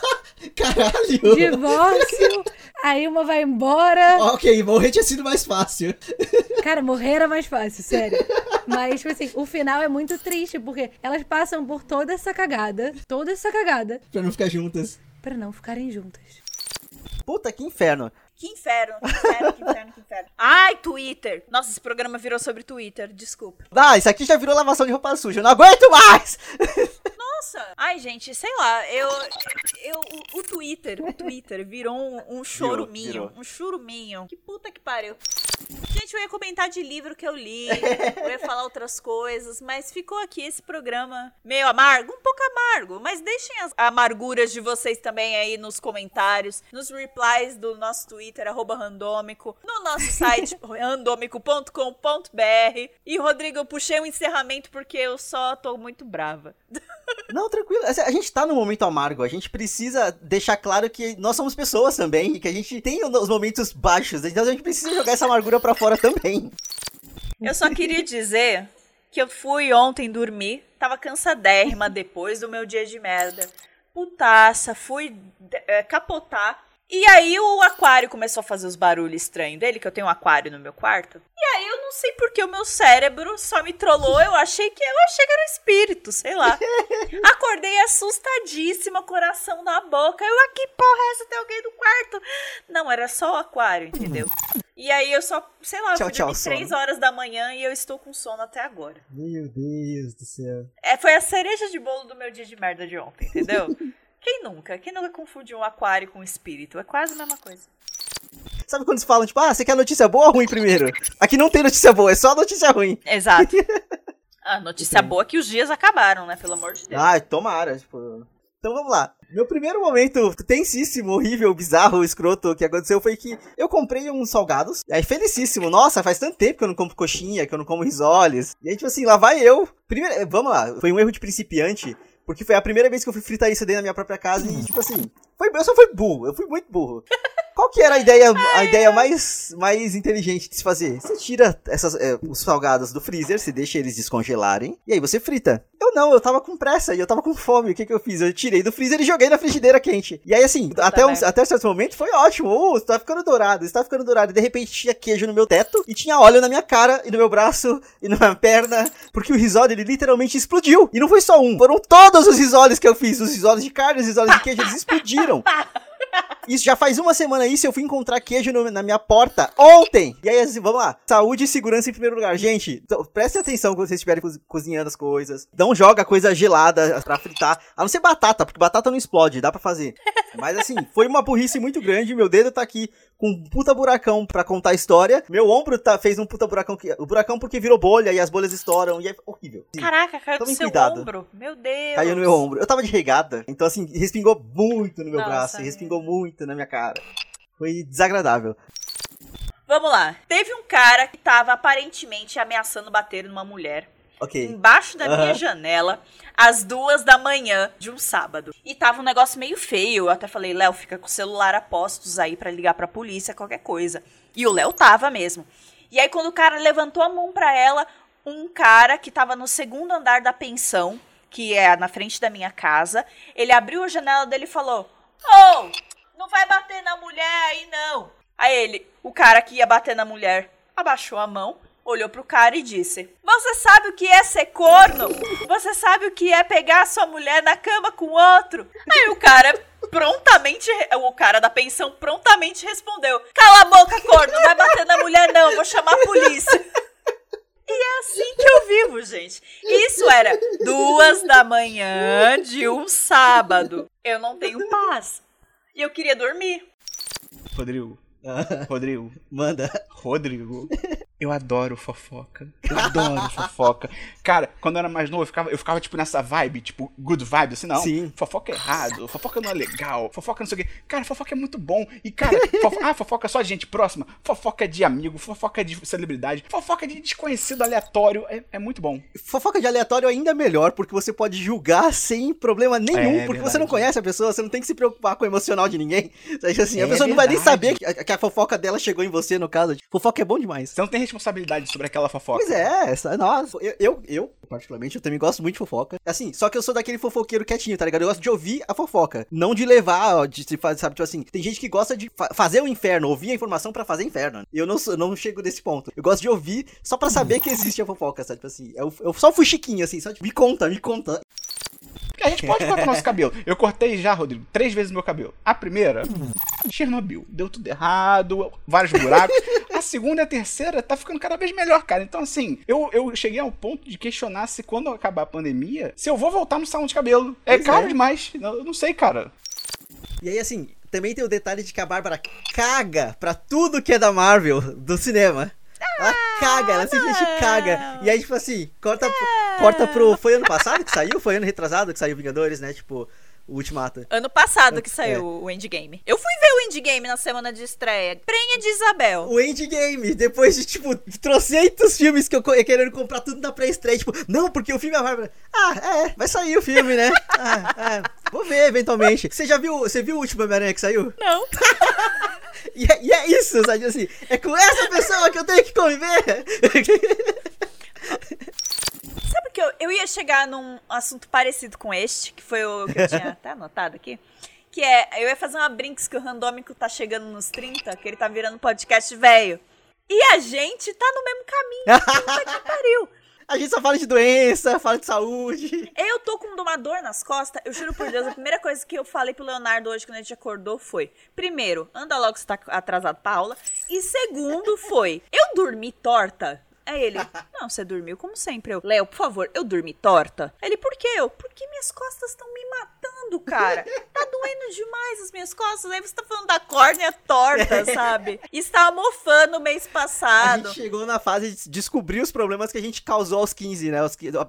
Caralho. divórcio, aí uma vai embora. ok, morrer tinha sido mais fácil. Cara, morrer era mais fácil, sério. Mas, tipo assim, o final é muito triste, porque elas passam por toda essa cagada, toda essa cagada, pra não ficar juntas. pra não ficarem juntas. Puta, que inferno. Que inferno, que inferno, que inferno, que inferno. Ai, Twitter. Nossa, esse programa virou sobre Twitter, desculpa. Ah, isso aqui já virou lavação de roupa suja. Eu não aguento mais! Nossa! Ai, gente, sei lá, eu. eu o, o Twitter, o Twitter virou um, um choruminho. virou. Um churuminho. Que puta que pariu. Gente, eu ia comentar de livro que eu li, eu ia falar outras coisas, mas ficou aqui esse programa meio amargo, um pouco amargo, mas deixem as amarguras de vocês também aí nos comentários, nos replies do nosso Twitter, arroba randômico, no nosso site randômico.com.br. E, Rodrigo, eu puxei o encerramento porque eu só tô muito brava. Não, tranquilo. Assim, A gente tá num momento amargo. A gente precisa deixar claro que nós somos pessoas também. Que a gente tem os momentos baixos. Então a gente precisa jogar essa amargura pra fora também. Eu só queria dizer que eu fui ontem dormir, tava cansadérrima depois do meu dia de merda. Putaça, fui é, capotar. E aí o aquário começou a fazer os barulhos estranhos dele, que eu tenho um aquário no meu quarto. E aí eu não sei porque o meu cérebro só me trollou, eu achei que eu achei que era um espírito, sei lá. Acordei assustadíssima, coração na boca. Eu, ah, que porra é essa? Tem alguém no quarto? Não, era só o aquário, entendeu? E aí eu só, sei lá, Tchau, fui tchau. 3 horas da manhã e eu estou com sono até agora. Meu Deus do céu. É, foi a cereja de bolo do meu dia de merda de ontem, entendeu? Quem nunca? Quem nunca confundiu um aquário com um espírito? É quase a mesma coisa. Sabe quando eles falam, tipo, ah, você quer notícia boa ou ruim primeiro? Aqui não tem notícia boa, é só notícia ruim. Exato. A notícia boa é que os dias acabaram, né? Pelo amor de Deus. Ah, tomara, tipo. Então vamos lá. Meu primeiro momento tensíssimo, horrível, bizarro, escroto que aconteceu foi que eu comprei uns salgados. E aí, felicíssimo. Nossa, faz tanto tempo que eu não como coxinha, que eu não como risoles. E aí, tipo assim, lá vai eu. Primeiro, vamos lá. Foi um erro de principiante. Porque foi a primeira vez que eu fui fritar isso dentro da minha própria casa e, tipo assim, foi, eu só fui burro, eu fui muito burro. Qual que era a ideia, a ideia mais, mais inteligente de se fazer? Você tira essas, é, os salgados do freezer, você deixa eles descongelarem, e aí você frita. Eu não, eu tava com pressa e eu tava com fome. O que que eu fiz? Eu tirei do freezer e joguei na frigideira quente. E aí, assim, até, um, até certo momento foi ótimo. Oh, tá ficando dourado, isso tá ficando dourado. E de repente tinha queijo no meu teto e tinha óleo na minha cara e no meu braço e na minha perna. Porque o risole, ele literalmente explodiu. E não foi só um, foram todos os risoles que eu fiz. Os risoles de carne, os risoles de queijo, eles explodiram. Isso já faz uma semana isso, eu fui encontrar queijo no- na minha porta ontem. E aí, assim, vamos lá. Saúde e segurança em primeiro lugar. Gente, então, prestem atenção quando vocês estiverem cozi- cozinhando as coisas. Não joga coisa gelada pra fritar. A não ser batata, porque batata não explode, dá pra fazer. Mas assim, foi uma burrice muito grande. Meu dedo tá aqui com um puta buracão pra contar a história. Meu ombro tá, fez um puta buracão. Que, o buracão porque virou bolha e as bolhas estouram. E é horrível. Sim, Caraca, caiu do Tomem seu cuidado. ombro. Meu Deus. Caiu no meu ombro. Eu tava de regata, então assim, respingou muito no meu Nossa, braço. E amiga. respingou muito na minha cara. Foi desagradável. Vamos lá. Teve um cara que tava aparentemente ameaçando bater numa mulher Ok. embaixo da minha janela às duas da manhã de um sábado. E tava um negócio meio feio. Eu até falei, Léo, fica com o celular a postos aí pra ligar pra polícia, qualquer coisa. E o Léo tava mesmo. E aí, quando o cara levantou a mão pra ela, um cara que tava no segundo andar da pensão, que é na frente da minha casa, ele abriu a janela dele e falou: Ô, não vai bater na mulher aí não. Aí ele, o cara que ia bater na mulher, abaixou a mão, olhou pro cara e disse: Você sabe o que é ser corno? Você sabe o que é pegar a sua mulher na cama com outro? Aí o cara prontamente, o cara da pensão prontamente respondeu: Cala a boca, corno, não vai bater na mulher não, vou chamar a polícia. E é assim que eu vivo, gente. Isso era duas da manhã de um sábado. Eu não tenho paz. E eu queria dormir. Rodrigo, Ah, Rodrigo, Manda. Rodrigo. Eu adoro fofoca. Eu adoro fofoca. Cara, quando eu era mais novo, eu ficava, eu ficava tipo nessa vibe, tipo, good vibe, assim, não. Sim. Fofoca é errado, fofoca não é legal, fofoca não sei o quê. Cara, fofoca é muito bom. E, cara, fofo- ah, fofoca é só de gente próxima, fofoca é de amigo, fofoca é de celebridade, fofoca é de desconhecido aleatório. É, é muito bom. Fofoca de aleatório ainda é melhor, porque você pode julgar sem problema nenhum, É porque você verdade. não conhece a pessoa, você não tem que se preocupar com o emocional de ninguém. Assim, a É pessoa não vai nem verdade. saber que a, que a fofoca dela chegou em você, no caso. Fofoca é bom demais. Você não tem responsabilidade sobre aquela fofoca. Pois é, essa, nossa, eu, eu, eu, particularmente, eu também gosto muito de fofoca. Assim, só que eu sou daquele fofoqueiro quietinho, tá ligado? Eu gosto de ouvir a fofoca, não de levar, de se fazer, sabe, tipo assim, tem gente que gosta de fa- fazer o inferno, ouvir a informação pra fazer inferno. Eu não, eu não chego nesse ponto. Eu gosto de ouvir só pra saber que existe a fofoca, sabe? Tipo assim, eu, eu só fui chiquinho, assim, só tipo, me conta, me conta. A gente pode cortar nosso cabelo. Eu cortei já, Rodrigo, três vezes meu cabelo. A primeira, Chernobyl. Deu tudo errado, vários buracos. A segunda e a terceira tá ficando cada vez melhor, cara. Então, assim, eu, eu cheguei ao ponto de questionar se quando acabar a pandemia, se eu vou voltar no salão de cabelo. É Pois caro é. demais. Eu não sei, cara. E aí, assim, também tem o detalhe de que a Bárbara caga pra tudo que é da Marvel, do cinema. Ela caga, ela simplesmente caga. E aí, tipo assim, corta, corta pro. Foi ano passado que saiu? Foi ano retrasado que saiu Vingadores, né? Tipo, o Ultimato. Ano passado que É. saiu o Endgame. Eu fui ver o Endgame na semana de estreia. Prenha de Isabel. O Endgame, depois de, tipo, trocentos filmes que eu querendo comprar tudo na pré-estreia, tipo, não, porque o filme é a Bárbara. Ah, é, vai sair o filme, né? Ah, é, vou ver eventualmente. Você já viu, você viu o último Homem-Aranha que saiu? Não. E é, e é isso, sabe assim? É com essa pessoa que eu tenho que conviver. Eu, ia chegar num assunto parecido com este, que foi o que eu tinha até anotado aqui. Que é, eu ia fazer uma brinks que o randômico tá chegando nos 30, que ele tá virando podcast velho. E a gente tá no mesmo caminho. Puta que pariu. A gente só fala de doença, fala de saúde. Eu tô com uma dor nas costas, eu juro por Deus, a primeira coisa que eu falei pro Leonardo hoje quando a gente acordou foi: primeiro, anda logo você tá atrasado pra aula. E segundo foi: eu dormi torta. Aí ele, não, você dormiu como sempre. Eu, Léo, por favor, eu dormi torta. Ele, por quê? Eu, porque minhas costas estão me matando, cara. Tá doendo demais as minhas costas. Aí você tá falando da córnea torta, sabe? Estava mofando mês A passado. gente chegou na fase de descobrir os problemas que a gente causou aos 15, né?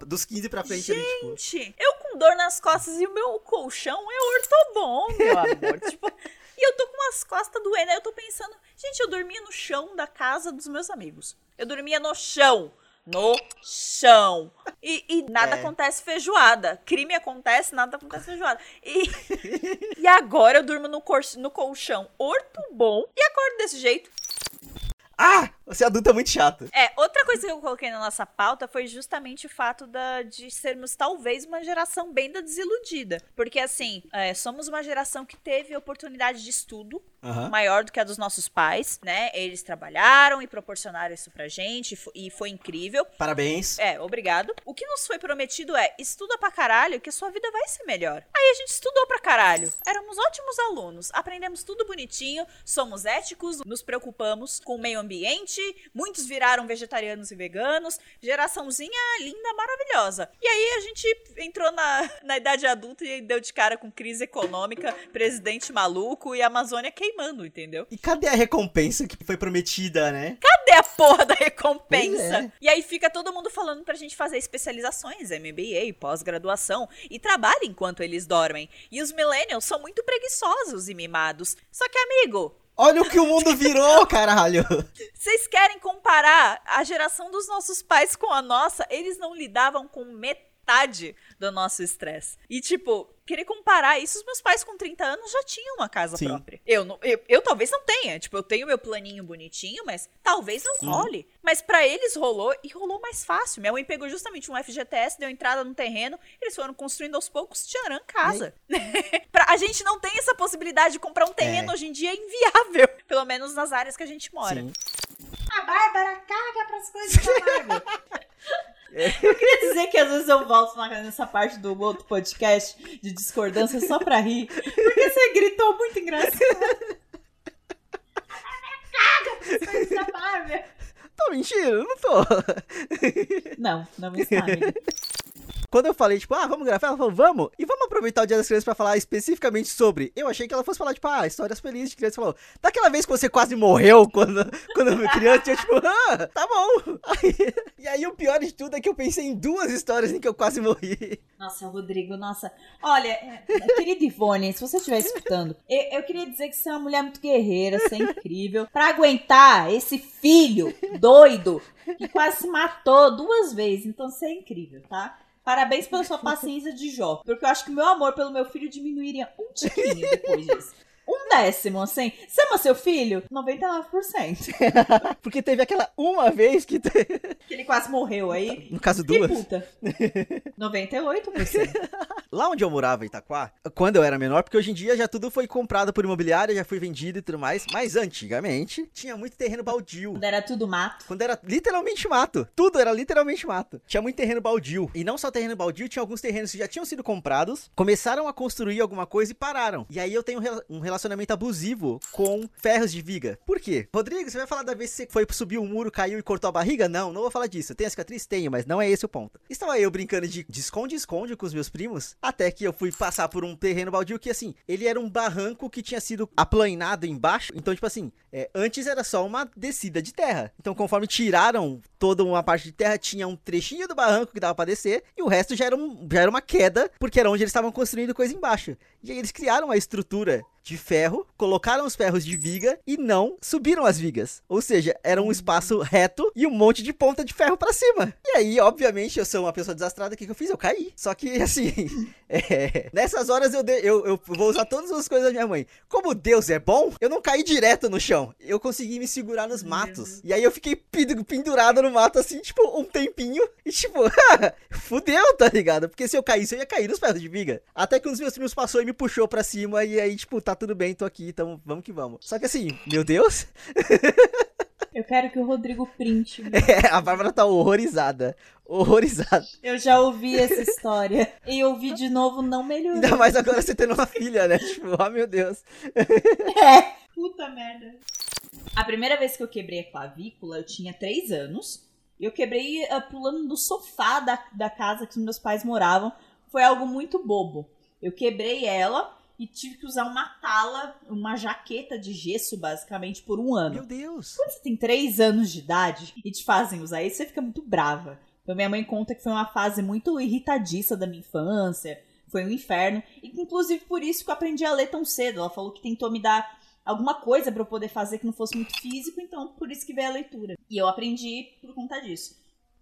Dos 15 pra frente, ali, tipo. Gente, eu com dor nas costas e o meu colchão é ortobom, meu amor. tipo, e eu tô com as costas doendo. Aí eu tô pensando, gente, eu dormia no chão da casa dos meus amigos. Eu dormia no chão. No chão. E, e nada É. acontece feijoada. Crime acontece, nada acontece feijoada. E, e agora eu durmo no, cor- no colchão ortobom e acordo desse jeito. Ah! Você adulto é muito chato. É, outra coisa que eu coloquei na nossa pauta foi justamente o fato da, de sermos talvez uma geração bem da desiludida. Porque, assim, é, somos uma geração que teve oportunidade de estudo Aham. maior do que a dos nossos pais, né? Eles trabalharam e proporcionaram isso pra gente e e foi incrível. Parabéns. É, obrigado. O que nos foi prometido é: estuda pra caralho que a sua vida vai ser melhor. Aí a gente estudou pra caralho. Éramos ótimos alunos, aprendemos tudo bonitinho, somos éticos, nos preocupamos com o meio ambiente, muitos viraram vegetarianos e veganos, geraçãozinha linda, maravilhosa. E aí a gente entrou na, na idade adulta e deu de cara com crise econômica, presidente maluco e a Amazônia queimando, entendeu? E cadê a recompensa que foi prometida, né? Cadê a porra da recompensa? É. E aí fica todo mundo falando pra gente fazer especializações, MBA, pós-graduação e trabalho enquanto eles dormem. E os millennials são muito preguiçosos e mimados. Só que, amigo, Olha o que o mundo virou, caralho. vocês querem comparar a geração dos nossos pais com a nossa? Eles não lidavam com metade do nosso estresse. E, tipo, querer comparar isso, os meus pais com 30 anos já tinham uma casa Sim. própria. Eu, não, eu, eu talvez não tenha. Tipo, eu tenho meu planinho bonitinho, mas talvez não Uhum. role. Mas pra eles rolou e rolou mais fácil. Minha mãe pegou justamente um FGTS, deu entrada no terreno, eles foram construindo aos poucos, tcharam, casa. pra, a gente não tem essa possibilidade de comprar um terreno É. hoje em dia, é inviável. Pelo menos nas áreas que a gente mora. Sim. A Bárbara caga pras coisas da Marvel. Eu queria dizer que às vezes eu volto nessa parte do outro podcast de discordância só pra rir. Porque você gritou muito engraçado. Caga Marvel. Tô mentindo, não tô. Não, não está, amiga. Quando eu falei, tipo, ah, vamos gravar, ela falou, vamos. E vamos aproveitar o Dia das Crianças pra falar especificamente sobre. Eu achei que ela fosse falar, tipo, ah, histórias felizes de criança. Falou, daquela vez que você quase morreu quando, quando criança, eu, tipo, ah, tá bom. Aí- e aí o pior de tudo é que eu pensei em duas histórias em que eu quase morri. Nossa, Rodrigo, nossa. Olha, é, querida Ivone, se você estiver escutando, eu, eu queria dizer que você é uma mulher muito guerreira, você é incrível. Pra aguentar esse filho doido que quase se matou duas vezes. Então você é incrível, tá? Parabéns pela sua paciência de Jó. Porque eu acho que meu amor pelo meu filho diminuiria um tiquinho depois disso. Um décimo, assim. Você ama seu filho? 99%. Porque teve aquela uma vez que. te- Que ele quase morreu aí. No caso, Que duas. puta. 98%. Lá onde eu morava, em Itaquá, quando eu era menor, porque hoje em dia já tudo foi comprado por imobiliária, já foi vendido e tudo mais. Mas antigamente tinha muito terreno baldio. Quando era tudo mato. Quando era literalmente mato. Tudo era literalmente mato. Tinha muito terreno baldio. E não só terreno baldio, tinha alguns terrenos que já tinham sido comprados, começaram a construir alguma coisa e pararam. E aí eu tenho um rela- um relacionamento abusivo com ferros de viga. Por quê? Rodrigo, você vai falar da vez que você foi subir um muro, caiu e cortou a barriga? Não, não vou falar disso. Tem a cicatriz? Tenho, mas não é esse o ponto. Estava eu brincando de de esconde-esconde com os meus primos, até que eu fui passar por um terreno baldio que, assim, ele era um barranco que tinha sido aplainado embaixo. Então, tipo assim, é, antes era só uma descida de terra. Então, conforme tiraram toda uma parte de terra, tinha um trechinho do barranco que dava pra descer, e o resto já era, um- já era uma queda, porque era onde eles estavam construindo coisa embaixo. E aí eles criaram a estrutura de ferro, colocaram os ferros de viga e não subiram as vigas. Ou seja, era um espaço reto e um monte de ponta de ferro pra cima. E aí, obviamente, eu sou uma pessoa desastrada, o que, que eu fiz? Eu caí. Só que, assim, é, nessas horas eu, de- eu, eu vou usar todas as coisas da minha mãe. Como Deus é bom, eu não caí direto no chão. Eu consegui me segurar nos matos. E aí eu fiquei pendurado no mato, assim, tipo, um tempinho. E tipo, fudeu, tá ligado? Porque se eu caísse, eu ia cair nos ferros de viga. Até que um dos meus primos passou e me puxou pra cima. E aí, tipo, tá tudo bem, tô aqui, então vamos que vamos. Só que assim, meu Deus, Eu quero que o Rodrigo printe. é, a Bárbara tá horrorizada. Horrorizada. Eu já ouvi essa história. E ouvi de novo não melhorou. Ainda mais agora você tendo uma filha, né? Tipo, oh meu Deus. É. Puta merda. A primeira vez que eu quebrei a clavícula, eu tinha 3 anos. Eu quebrei ah, pulando do sofá da, da casa que meus pais moravam. Foi algo muito bobo. Eu quebrei ela e tive que usar uma tala, uma jaqueta de gesso, basicamente, por um ano. Meu Deus. Quando você tem 3 anos de idade e te fazem usar isso, você fica muito brava. Então minha mãe conta que foi uma fase muito irritadiça da minha infância. Foi um inferno. E inclusive por isso que eu aprendi a ler tão cedo. Ela falou que tentou me dar alguma coisa pra eu poder fazer que não fosse muito físico, então por isso que veio a leitura. E eu aprendi por conta disso.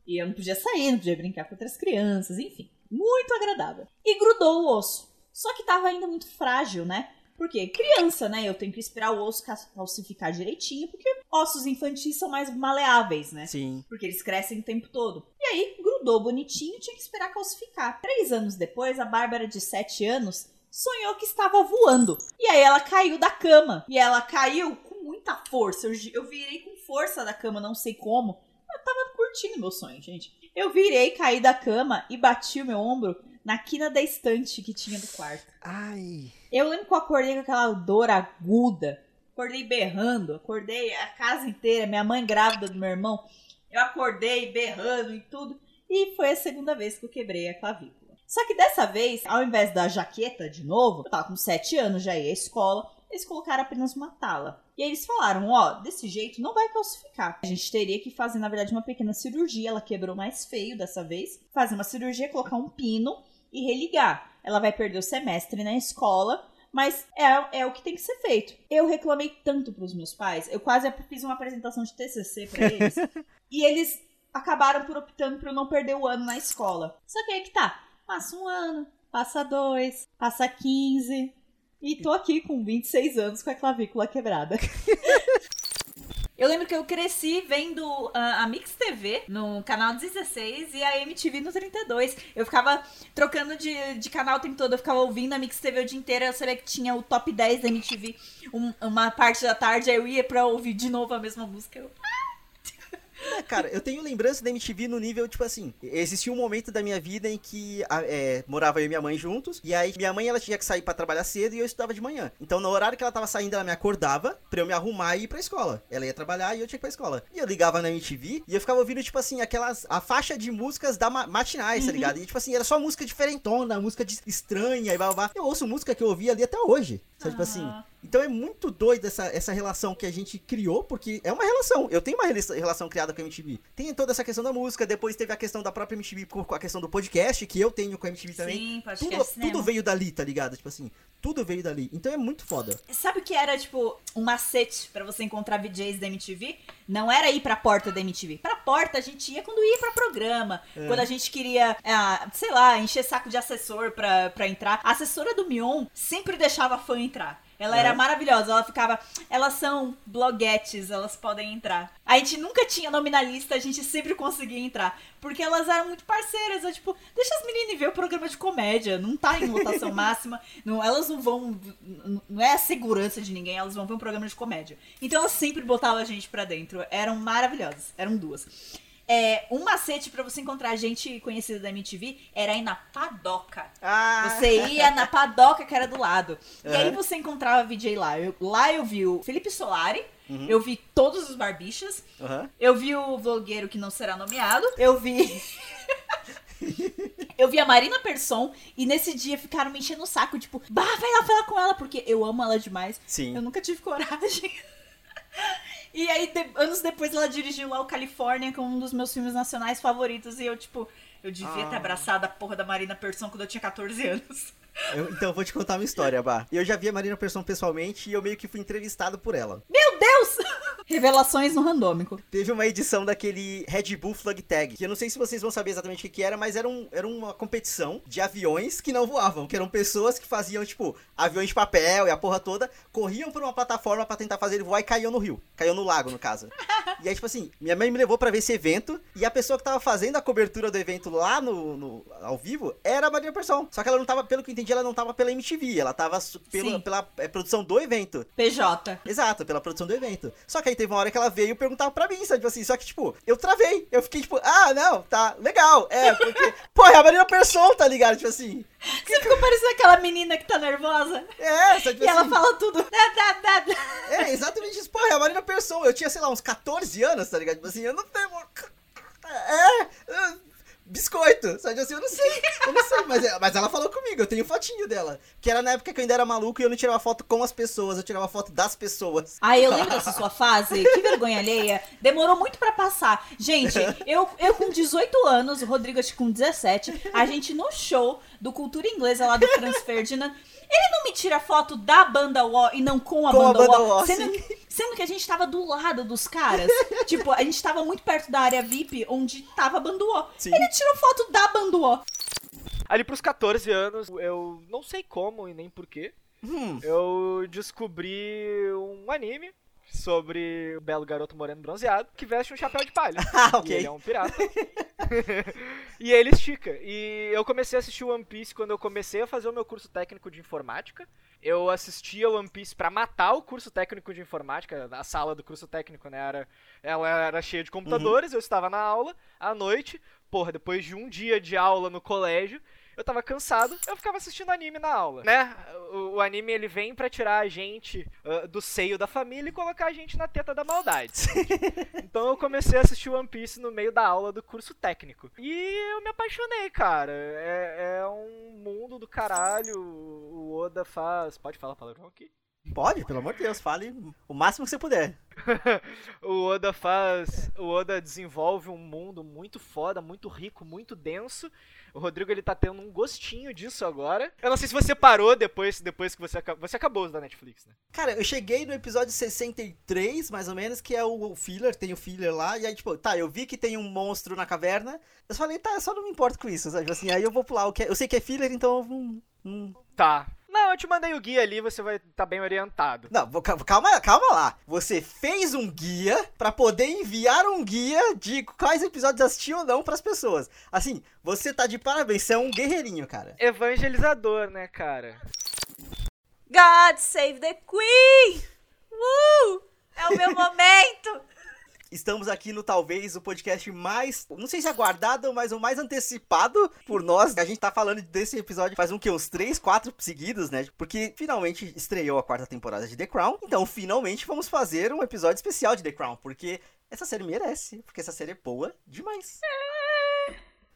E eu não podia sair, não podia brincar com outras crianças, enfim. Muito agradável. E grudou o osso. Só que tava ainda muito frágil, né? Porque criança, né? Eu tenho que esperar o osso calcificar direitinho, porque ossos infantis são mais maleáveis, né? Sim. Porque eles crescem o tempo todo. E aí, grudou bonitinho, tinha que esperar calcificar. Três anos depois, a Bárbara, de sete anos, sonhou que estava voando. E aí ela caiu da cama. E ela caiu com muita força. Eu, eu virei com força da cama, não sei como. Eu tava curtindo meu sonho, gente. Eu virei, caí da cama e bati o meu ombro na quina da estante que tinha do quarto. Ai. Eu lembro que eu acordei com aquela dor aguda. Acordei berrando, acordei a casa inteira, minha mãe grávida do meu irmão. Eu acordei berrando e tudo. E foi a segunda vez que eu quebrei a clavícula. Só que dessa vez, ao invés da jaqueta de novo, eu tava com 7 anos, já ia à escola, eles colocaram apenas uma tala. E aí eles falaram, ó, desse jeito não vai calcificar. A gente teria que fazer, na verdade, uma pequena cirurgia. Ela quebrou mais feio dessa vez. Fazer uma cirurgia, colocar um pino e religar. Ela vai perder o semestre na escola, mas é, é o que tem que ser feito. Eu reclamei tanto pros meus pais, eu quase fiz uma apresentação de TCC pra eles, e eles acabaram por optando por eu não perder o ano na escola. Só que aí que tá, passa um ano, passa dois, passa 15, e tô aqui com 26 anos com a clavícula quebrada. Eu lembro que eu cresci vendo ah, a Mix TV no canal 16 e a MTV no 32. Eu ficava trocando de, de canal o tempo todo, eu ficava ouvindo a Mix TV o dia inteiro. Eu sabia que tinha o top 10 da MTV um- uma parte da tarde, aí eu ia pra ouvir de novo a mesma música. Eu, É, cara, eu tenho lembrança da MTV no nível, tipo assim, existia um momento da minha vida em que é, morava eu e minha mãe juntos, e aí minha mãe ela tinha que sair pra trabalhar cedo e eu estudava de manhã. Então no horário que ela tava saindo, ela me acordava pra eu me arrumar e ir pra escola. Ela ia trabalhar e eu tinha que ir pra escola. E eu ligava na MTV e eu ficava ouvindo, tipo assim, aquelas. a faixa de músicas da ma matinais, tá ligado? E tipo assim, era só música diferentona, música de- estranha e blá blá blá. Eu ouço música que eu ouvi ali até hoje. Sabe, tipo assim. Então é muito doido essa, essa relação que a gente criou, porque é uma relação. Eu tenho uma rela- relação criada com a MTV. Tem toda essa questão da música, depois teve a questão da própria MTV com a questão do podcast, que eu tenho com a MTV também. Sim, Tudo, podcast tudo veio dali, tá ligado? Tipo assim, tudo veio dali. Então é muito foda. Sabe o que era, tipo, um macete pra você encontrar VJs da MTV? Não era ir pra porta da MTV. Pra porta a gente ia quando ia pra programa. Quando a gente queria, ah, sei lá, encher saco de assessor pra, pra entrar. A assessora do Mion sempre deixava fã entrar. Ela era É. maravilhosa, ela ficava. Elas são bloguetes, elas podem entrar. A gente nunca tinha nome na lista, a gente sempre conseguia entrar. Porque elas eram muito parceiras. É tipo, deixa as meninas ver o programa de comédia. Não tá em lotação máxima. Não, elas não vão. Não é a segurança de ninguém, elas vão ver um programa de comédia. Então elas sempre botavam a gente pra dentro. Eram maravilhosas. Eram duas. É, um macete pra você encontrar gente conhecida da MTV era ir na padoca. Ah! Você ia na padoca que era do lado. E aí você encontrava VJ lá. Eu- lá eu vi o Felipe Solari, Uhum. eu vi todos os barbichas, Aham. eu vi o vlogueiro que não será nomeado, eu vi. Eu vi a Marina Persson e nesse dia ficaram me enchendo o saco, tipo, bah, vai lá falar com ela, porque eu amo ela demais. Sim. Eu nunca tive coragem. E aí, de- anos depois, ela dirigiu lá o Califórnia, que é um dos meus filmes nacionais favoritos. E eu, tipo, eu devia ter Ah. abraçado a porra da Marina Persson quando eu tinha 14 anos. Eu- então eu vou te contar uma história, Bah. Eu já vi a Marina Persson pessoalmente e eu meio que fui entrevistado por ela. Meu Deus! Revelações no randômico. Teve uma edição daquele Red Bull Flag Tag, que eu não sei se vocês vão saber exatamente o que, era, mas era, um, era uma competição de aviões que não voavam, que eram pessoas que faziam, tipo, aviões de papel e a porra toda, corriam por uma plataforma pra tentar fazer ele voar e caíam no rio. Caíam no lago, no caso. E aí, tipo assim, minha mãe me levou pra ver esse evento, e a pessoa que tava fazendo a cobertura do evento lá no, no- ao vivo era a Marina Persson. Só que ela não tava, pelo que eu entendi, ela não tava pela MTV, ela tava su- pela, é, produção do evento. PJ. Exato, pela produção do evento. Só que teve uma hora que ela veio perguntar pra mim, sabe? Tipo assim, só que, tipo, eu travei. Eu fiquei, tipo, ah, não, tá, legal. É, porque, pô, é a Marina Persson, tá ligado? Tipo assim, Você ficou parecendo aquela menina que tá nervosa? é, sabe? Tipo E ela assim, fala tudo. Dá, dá, dá, dá. É, exatamente isso. Pô, é a Marina Persson. Eu tinha, sei lá, uns 14 anos, tá ligado? Tipo assim, eu não tenho... É, é, biscoito, sabe? Assim, eu não sei, eu não sei. Mas, é- mas ela falou comigo, eu tenho fotinho dela. Que era na época que eu ainda era maluco e eu não tirava foto com as pessoas, eu tirava foto das pessoas. Ai, eu lembro dessa sua fase. Que vergonha alheia. Demorou muito pra passar. Gente, eu, eu com 18 anos, o Rodrigo acho que com 17, a gente no show do Cultura Inglesa lá do Franz Ferdinand. Ele não me tira foto da banda Wall e não com a Com a banda, banda sendo, sim. sendo que a gente tava do lado dos caras. tipo, a gente tava muito perto da área VIP onde tava a banda Wall. Sim. Ele tirou foto da banda Wall. Ali pros 14 anos, eu não sei como e nem porquê, Hum, eu descobri um anime sobre um belo garoto moreno bronzeado que veste um chapéu de palha. Ah, E ok. ele é um pirata. e ele estica. E eu comecei a assistir One Piece quando eu comecei a fazer o meu curso técnico de informática. Eu assistia One Piece pra matar o curso técnico de informática. A sala do curso técnico, né? Era, ela era cheia de computadores, eu estava na aula à noite. Porra, depois de um dia de aula no colégio, eu tava cansado, eu ficava assistindo anime na aula, né? O, o anime ele vem pra tirar a gente ah, do seio da família e colocar a gente na teta da maldade. então eu comecei a assistir One Piece no meio da aula do curso técnico. E eu me apaixonei, cara. É, é um mundo do caralho. O Oda faz. Pode falar palavrão aqui? Pode, pelo amor de Deus, fale o máximo que você puder. o Oda faz. O Oda desenvolve um mundo muito foda, muito rico, muito denso. O Rodrigo ele tá tendo um gostinho disso agora. Eu não sei se você parou depois, depois que você acabou. Você acabou os da Netflix, né? Cara, eu cheguei no episódio 63, mais ou menos, que é o filler, tem o filler lá, e aí, tipo, tá, eu vi que tem um monstro na caverna. Eu falei, tá, eu só não me importo com isso, sabe? Assim, aí eu vou pular o que é- Eu sei que é filler, então eu não. não- Tá. Não, eu te mandei o guia ali, você vai estar tá bem orientado. Não, calma, calma lá. Você fez um guia pra poder enviar um guia de quais episódios assistir ou não pras pessoas. Assim, você tá de parabéns, você é um guerreirinho, cara. Evangelizador, né, cara? God save the Queen! Uh! É o meu momento! Estamos aqui no talvez o podcast mais, não sei se aguardado, mas o mais antecipado por nós. A gente tá falando desse episódio faz um que uns 3, 4 seguidos, né? Porque finalmente estreou a quarta temporada de The Crown. Então, finalmente vamos fazer um episódio especial de The Crown, porque essa série merece, porque essa série é boa demais.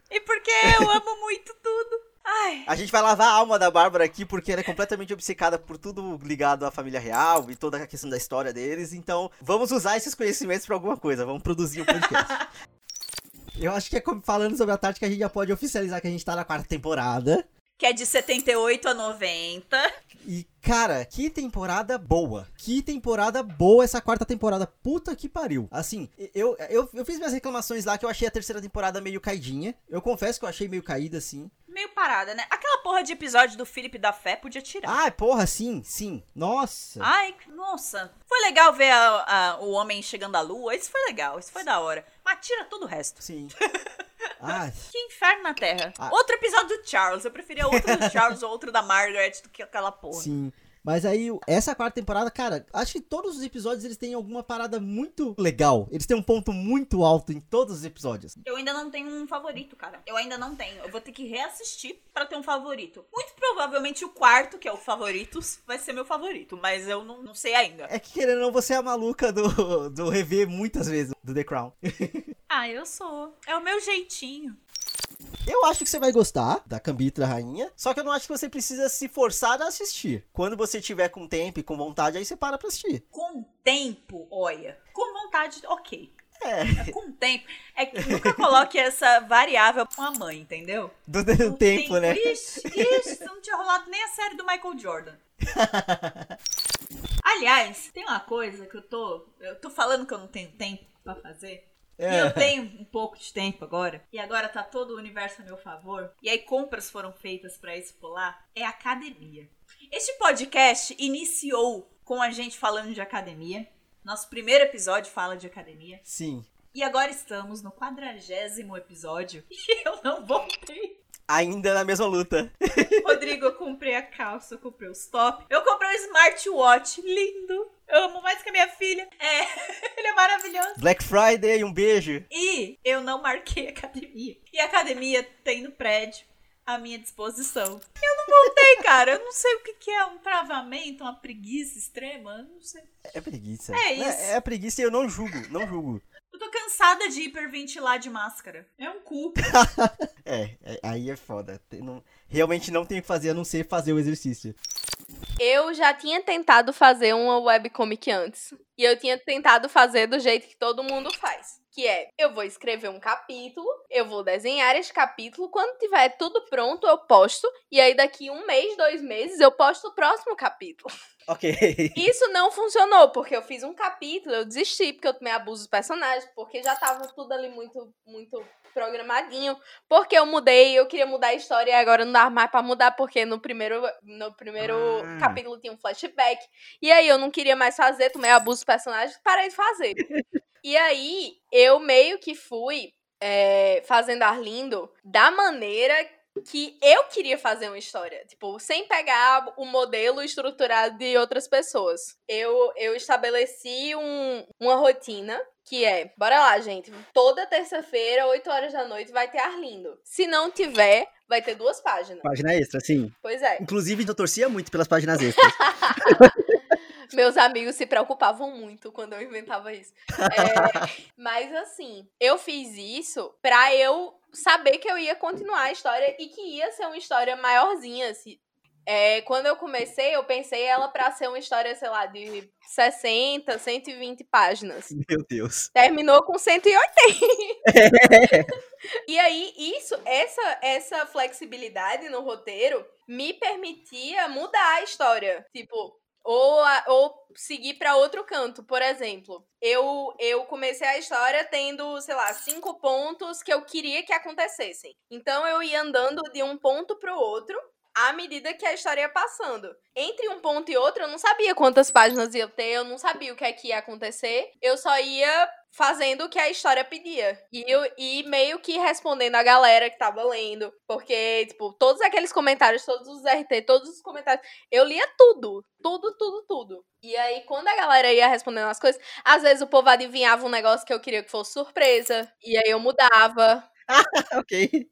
E porque eu amo muito tudo. Ai. A gente vai lavar a alma da Bárbara aqui porque ela é completamente obcecada por tudo ligado à família real e toda a questão da história deles. Então, vamos usar esses conhecimentos pra alguma coisa. Vamos produzir um podcast. Eu acho que é falando sobre a que a gente já pode oficializar que a gente tá na quarta temporada. Que é de 78 a 90. E, cara, que temporada boa. Que temporada boa essa quarta temporada. Puta que pariu. Assim, eu, eu, eu fiz minhas reclamações lá que eu achei a terceira temporada meio caidinha. Eu confesso que eu achei meio caída, assim. Meio parada, né? Aquela porra de episódio do Felipe da Fé podia tirar. Ah, porra, sim, sim. Nossa. Ai, nossa. Foi legal ver a- a- o homem chegando à lua. Isso foi legal, isso foi da hora. Mas tira todo o resto. Sim. Ah, Que inferno na Terra. Ah. Outro episódio do Charles. Eu preferia outro do Charles ou outro da Margaret do que aquela porra. sim. Mas aí, essa quarta temporada, cara, acho que todos os episódios eles têm alguma parada muito legal. Eles têm um ponto muito alto em todos os episódios. Eu ainda não tenho um favorito, cara. Eu ainda não tenho. Eu vou ter que reassistir pra ter um favorito. Muito provavelmente o quarto, que é o Favoritos, vai ser meu favorito. Mas eu não, não sei ainda. É que querendo ou não, você é a maluca do, do rever muitas vezes do The Crown. Ah, eu sou. É o meu jeitinho. Eu acho que você vai gostar da Cambitra Rainha, só que eu não acho que você precisa se forçar a assistir. Quando você tiver com tempo e com vontade, aí você para pra assistir. Com tempo, olha. Com vontade, ok. É, Com tempo. É que nunca coloque essa variável pra uma mãe, entendeu? do, do Com tempo, né? Ixi, ixi, não tinha rolado nem a série do Michael Jordan. Aliás, tem uma coisa que eu tô. Eu tô falando que eu não tenho tempo pra fazer. E É. eu tenho um pouco de tempo agora. E agora tá todo o universo a meu favor. E aí compras foram feitas pra isso pular. É academia. Este podcast iniciou com a gente falando de academia. Nosso primeiro episódio fala de academia. Sim. E agora estamos no quadragésimo episódio. E eu não voltei. Ainda na mesma luta. Rodrigo, eu comprei a calça, eu comprei os top. Eu comprei um smartwatch lindo. Eu amo mais que a minha filha. É, ele é maravilhoso. Black Friday, um beijo. E eu não marquei academia. E a academia tem no prédio à minha disposição. Eu não voltei, cara. Eu não sei o que, que é um travamento, uma preguiça extrema. Eu não sei. É preguiça. É isso. É, é preguiça e eu não julgo, não julgo. Cansada de hiperventilar de máscara. É um cu. É, é, aí é foda. Tem- não- realmente não tem o que fazer a não ser fazer o exercício. Eu já tinha tentado fazer uma webcomic antes. E eu tinha tentado fazer do jeito que todo mundo faz. Que é, eu vou escrever um capítulo, eu vou desenhar esse capítulo, quando tiver tudo pronto, eu posto. E aí daqui um mês, dois meses, eu posto o próximo capítulo. Ok. Isso não funcionou, porque eu fiz um capítulo, eu desisti, porque eu tomei abuso dos personagens, porque já tava tudo ali muito, muito programadinho. Porque eu mudei, eu queria mudar a história e agora não dava mais pra mudar, porque no primeiro, no primeiro Ah. capítulo tinha um flashback. E aí eu não queria mais fazer, tomei abuso dos personagens, parei de fazer. e aí eu meio que fui é, fazendo Arlindo da maneira que eu queria fazer uma história. Tipo, sem pegar o modelo estruturado de outras pessoas. Eu, eu estabeleci um, uma rotina que é, bora lá, gente. Toda terça-feira, 8 horas da noite, vai ter Arlindo. Se não tiver, vai ter duas páginas. Página extra, sim. Pois é. Inclusive, eu torcia muito pelas páginas extras. Meus amigos se preocupavam muito quando eu inventava isso. É, mas assim, eu fiz isso pra eu saber que eu ia continuar a história e que ia ser uma história maiorzinha. Assim. É, quando eu comecei, eu pensei ela pra ser uma história, sei lá, de 60, 120 páginas. Meu Deus. Terminou com 180. e aí, isso, essa, essa flexibilidade no roteiro me permitia mudar a história. Tipo, ou, ou seguir pra outro canto. Por exemplo, eu, eu comecei a história tendo, sei lá, cinco pontos que eu queria que acontecessem. Então eu ia andando de um ponto pro outro à medida que a história ia passando. Entre um ponto e outro, eu não sabia quantas páginas ia ter, eu não sabia o que é que ia acontecer. Eu só ia fazendo o que a história pedia. E, eu, e meio que respondendo a galera que tava lendo. Porque, tipo, todos aqueles comentários, todos os RT, todos os comentários, eu lia tudo. Tudo, tudo, tudo. E aí, quando a galera ia respondendo as coisas, às vezes o povo adivinhava um negócio que eu queria que fosse surpresa. E aí eu mudava. ok.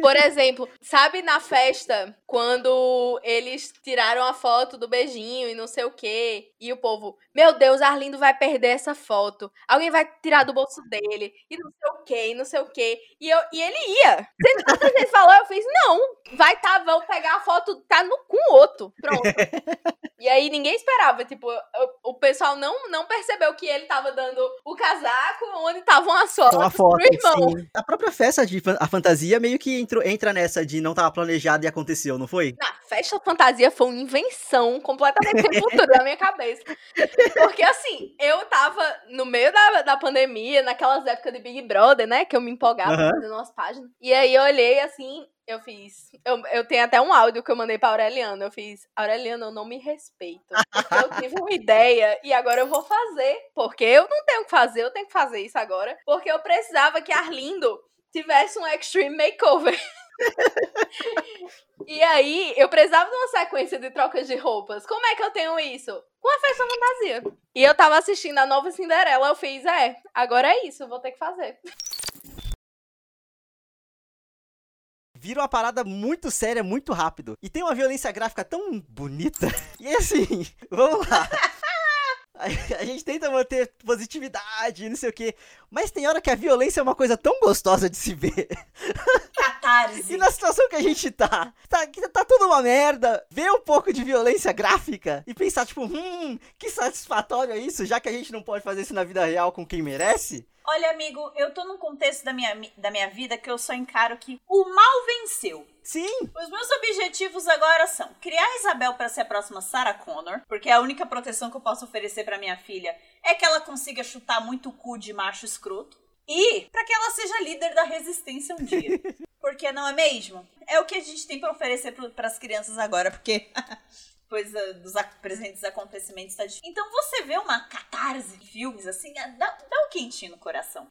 Por exemplo, sabe na festa, quando eles tiraram a foto do beijinho e não sei o quê, e o povo, meu Deus, Arlindo vai perder essa foto. Alguém vai tirar do bolso dele, e não sei o quê, e não sei o quê. E, eu, e ele ia. Sendo que gente falou, eu fiz, não, vai tá, vão pegar a foto, tá no, com o outro. Pronto. E aí ninguém esperava, tipo, o, o pessoal não, não percebeu que ele tava dando o casaco onde estavam as fotos a foto, pro irmão. sim. A própria festa de a fantasia meio que entrou, entra nessa de não tava planejado e aconteceu, não foi? Na festa fantasia foi uma invenção completamente sem futuro na minha cabeça. Porque assim, eu tava no meio da, da pandemia, naquelas épocas de Big Brother, né? Que eu me empolgava Aham. fazendo umas páginas. E aí eu olhei assim, eu fiz. Eu, eu tenho até um áudio que eu mandei pra Aureliana. Eu fiz, Aureliana, eu não me respeito. Eu tive uma ideia e agora eu vou fazer. Porque eu não tenho o que fazer, eu tenho que fazer isso agora. Porque eu precisava que Arlindo tivesse um extreme makeover. E aí, eu precisava de uma sequência de trocas de roupas. Como é que eu tenho isso? Com a festa fantasia. E eu tava assistindo a nova Cinderela, eu fiz, é, agora é isso, eu vou ter que fazer. Vira uma parada muito séria, muito rápido. E tem uma violência gráfica tão bonita. E assim, vamos lá. A gente tenta manter positividade, não sei o quê. Mas tem hora que a violência é uma coisa tão gostosa de se ver. Catarse. E na situação que a gente tá, tá, tá tudo uma merda, ver um pouco de violência gráfica e pensar, tipo, hum, que satisfatório é isso, já que a gente não pode fazer isso na vida real com quem merece? Olha, amigo, eu tô num contexto da minha, da minha vida que eu só encaro que o mal venceu. Sim, Os meus objetivos agora são criar a Isabel pra ser a próxima Sarah Connor, porque a única proteção que eu posso oferecer pra minha filha é que ela consiga chutar muito o cu de macho escroto e pra que ela seja líder da resistência um dia. Porque não é mesmo? É o que a gente tem pra oferecer para as crianças agora, porque depois dos presentes acontecimentos tá difícil. Então você vê uma catarse de filmes assim, ah, dá, dá um quentinho no coração.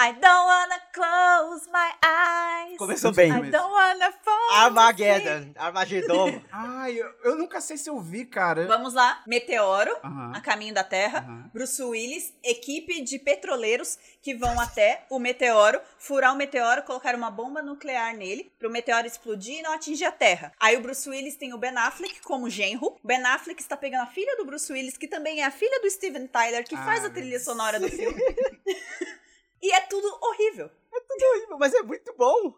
I don't wanna close my eyes. começou bem. I don't wanna fall Armageddon, Armagedon. Ai, eu, eu nunca sei se eu vi, cara. Vamos lá. Meteoro, Aham. a caminho da Terra. Aham. Bruce Willis, equipe de petroleiros que vão até o meteoro, furar o meteoro, colocar uma bomba nuclear nele, pro meteoro explodir e não atingir a Terra. Aí o Bruce Willis tem o Ben Affleck como genro. O Ben Affleck está pegando a filha do Bruce Willis, que também é a filha do Steven Tyler, que Ah, faz a trilha sonora do filme. e é tudo horrível. Mas é muito bom.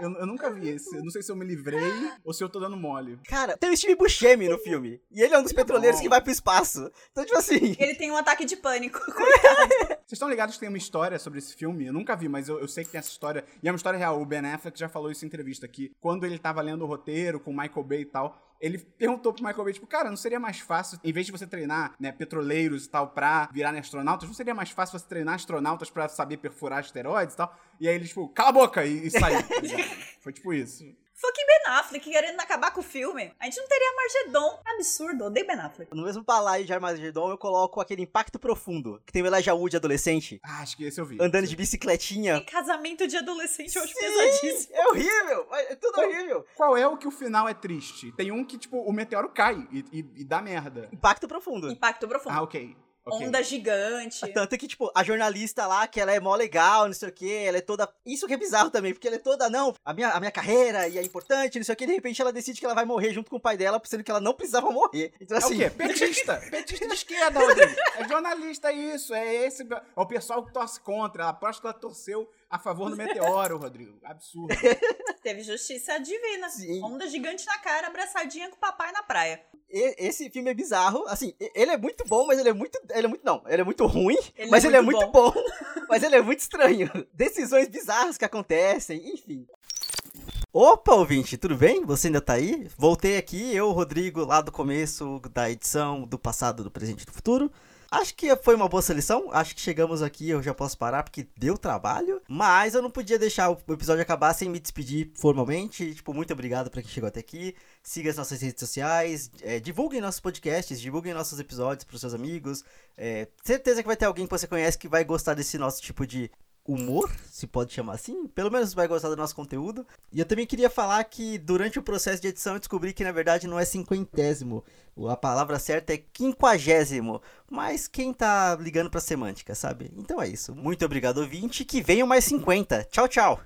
Eu, eu nunca vi esse. Eu não sei se eu me livrei ou se eu tô dando mole. Cara, tem o Steve Buscemi no filme. E ele é um dos Ele é petroleiros que vai pro espaço. Então, tipo assim. Ele tem um ataque de pânico. Vocês estão ligados que tem uma história sobre esse filme? Eu nunca vi, mas eu, eu sei que tem essa história. E é uma história real. O Ben Affleck já falou isso em entrevista aqui. Quando ele tava lendo o roteiro com o Michael Bay e tal, ele perguntou pro Michael Bay, tipo, cara, não seria mais fácil, em vez de você treinar, né, petroleiros e tal, pra virarem astronautas, não seria mais fácil você treinar astronautas pra saber perfurar asteroides e tal? E aí ele, tipo, cala a boca e, e saiu. Foi tipo isso. Fucking Ben Affleck querendo acabar com o filme. A gente não teria Margedon. Absurdo, odeio Ben Affleck. No mesmo balaio de Armagedon, eu coloco aquele Impacto Profundo, que tem o Elijah Wood adolescente, Ah, acho que esse eu vi. andando de bicicletinha. Em casamento de adolescente eu acho Sim, pesadíssimo. É horrível, é tudo horrível. Qual é o que o final é triste? Tem um que, tipo, o meteoro cai e, e- e dá merda. Impacto Profundo. Impacto profundo. Ah, ok. Ok. Onda gigante. Tanto que, tipo, a jornalista lá, que ela é mó legal, não sei o que, ela é toda. Isso que é bizarro também, porque ela é toda, não, a minha, a minha carreira e é importante, não sei o que, de repente ela decide que ela vai morrer junto com o pai dela, sendo que ela não precisava morrer. Então, É o assim. quê? Petista. Petista de esquerda, Rodrigo. É jornalista isso. É esse. É o pessoal que torce contra. Ela aposto que ela torceu a favor do meteoro, Rodrigo. Absurdo. Teve justiça divina. Sim. Onda gigante na cara, abraçadinha com o papai na praia. E- Esse filme é bizarro. Assim, ele é muito bom, mas ele é muito. Ele é muito. Não, ele é muito ruim, Ele mas é ele é muito muito bom. mas ele é muito estranho. Decisões bizarras que acontecem, enfim. Opa, ouvinte, tudo bem? Você ainda tá aí? Voltei aqui, eu, Rodrigo, lá do começo da edição do passado, do presente e do futuro. Acho que foi uma boa seleção. Acho que chegamos aqui, eu já posso parar porque deu trabalho. Mas eu não podia deixar o episódio acabar sem me despedir formalmente. Tipo, muito obrigado pra quem chegou até aqui. Siga as nossas redes sociais, é, divulguem nossos podcasts, divulguem nossos episódios pros seus amigos. É, certeza que vai ter alguém que você conhece que vai gostar desse nosso tipo de humor, se pode chamar assim. Pelo menos vai gostar do nosso conteúdo. E eu também queria falar que durante o processo de edição eu descobri que na verdade não é cinquentésimo. A palavra certa é quinquagésimo. Mas quem tá ligando pra semântica, sabe? Então é isso. Muito obrigado, ouvinte. Que venham mais 50. Tchau, tchau.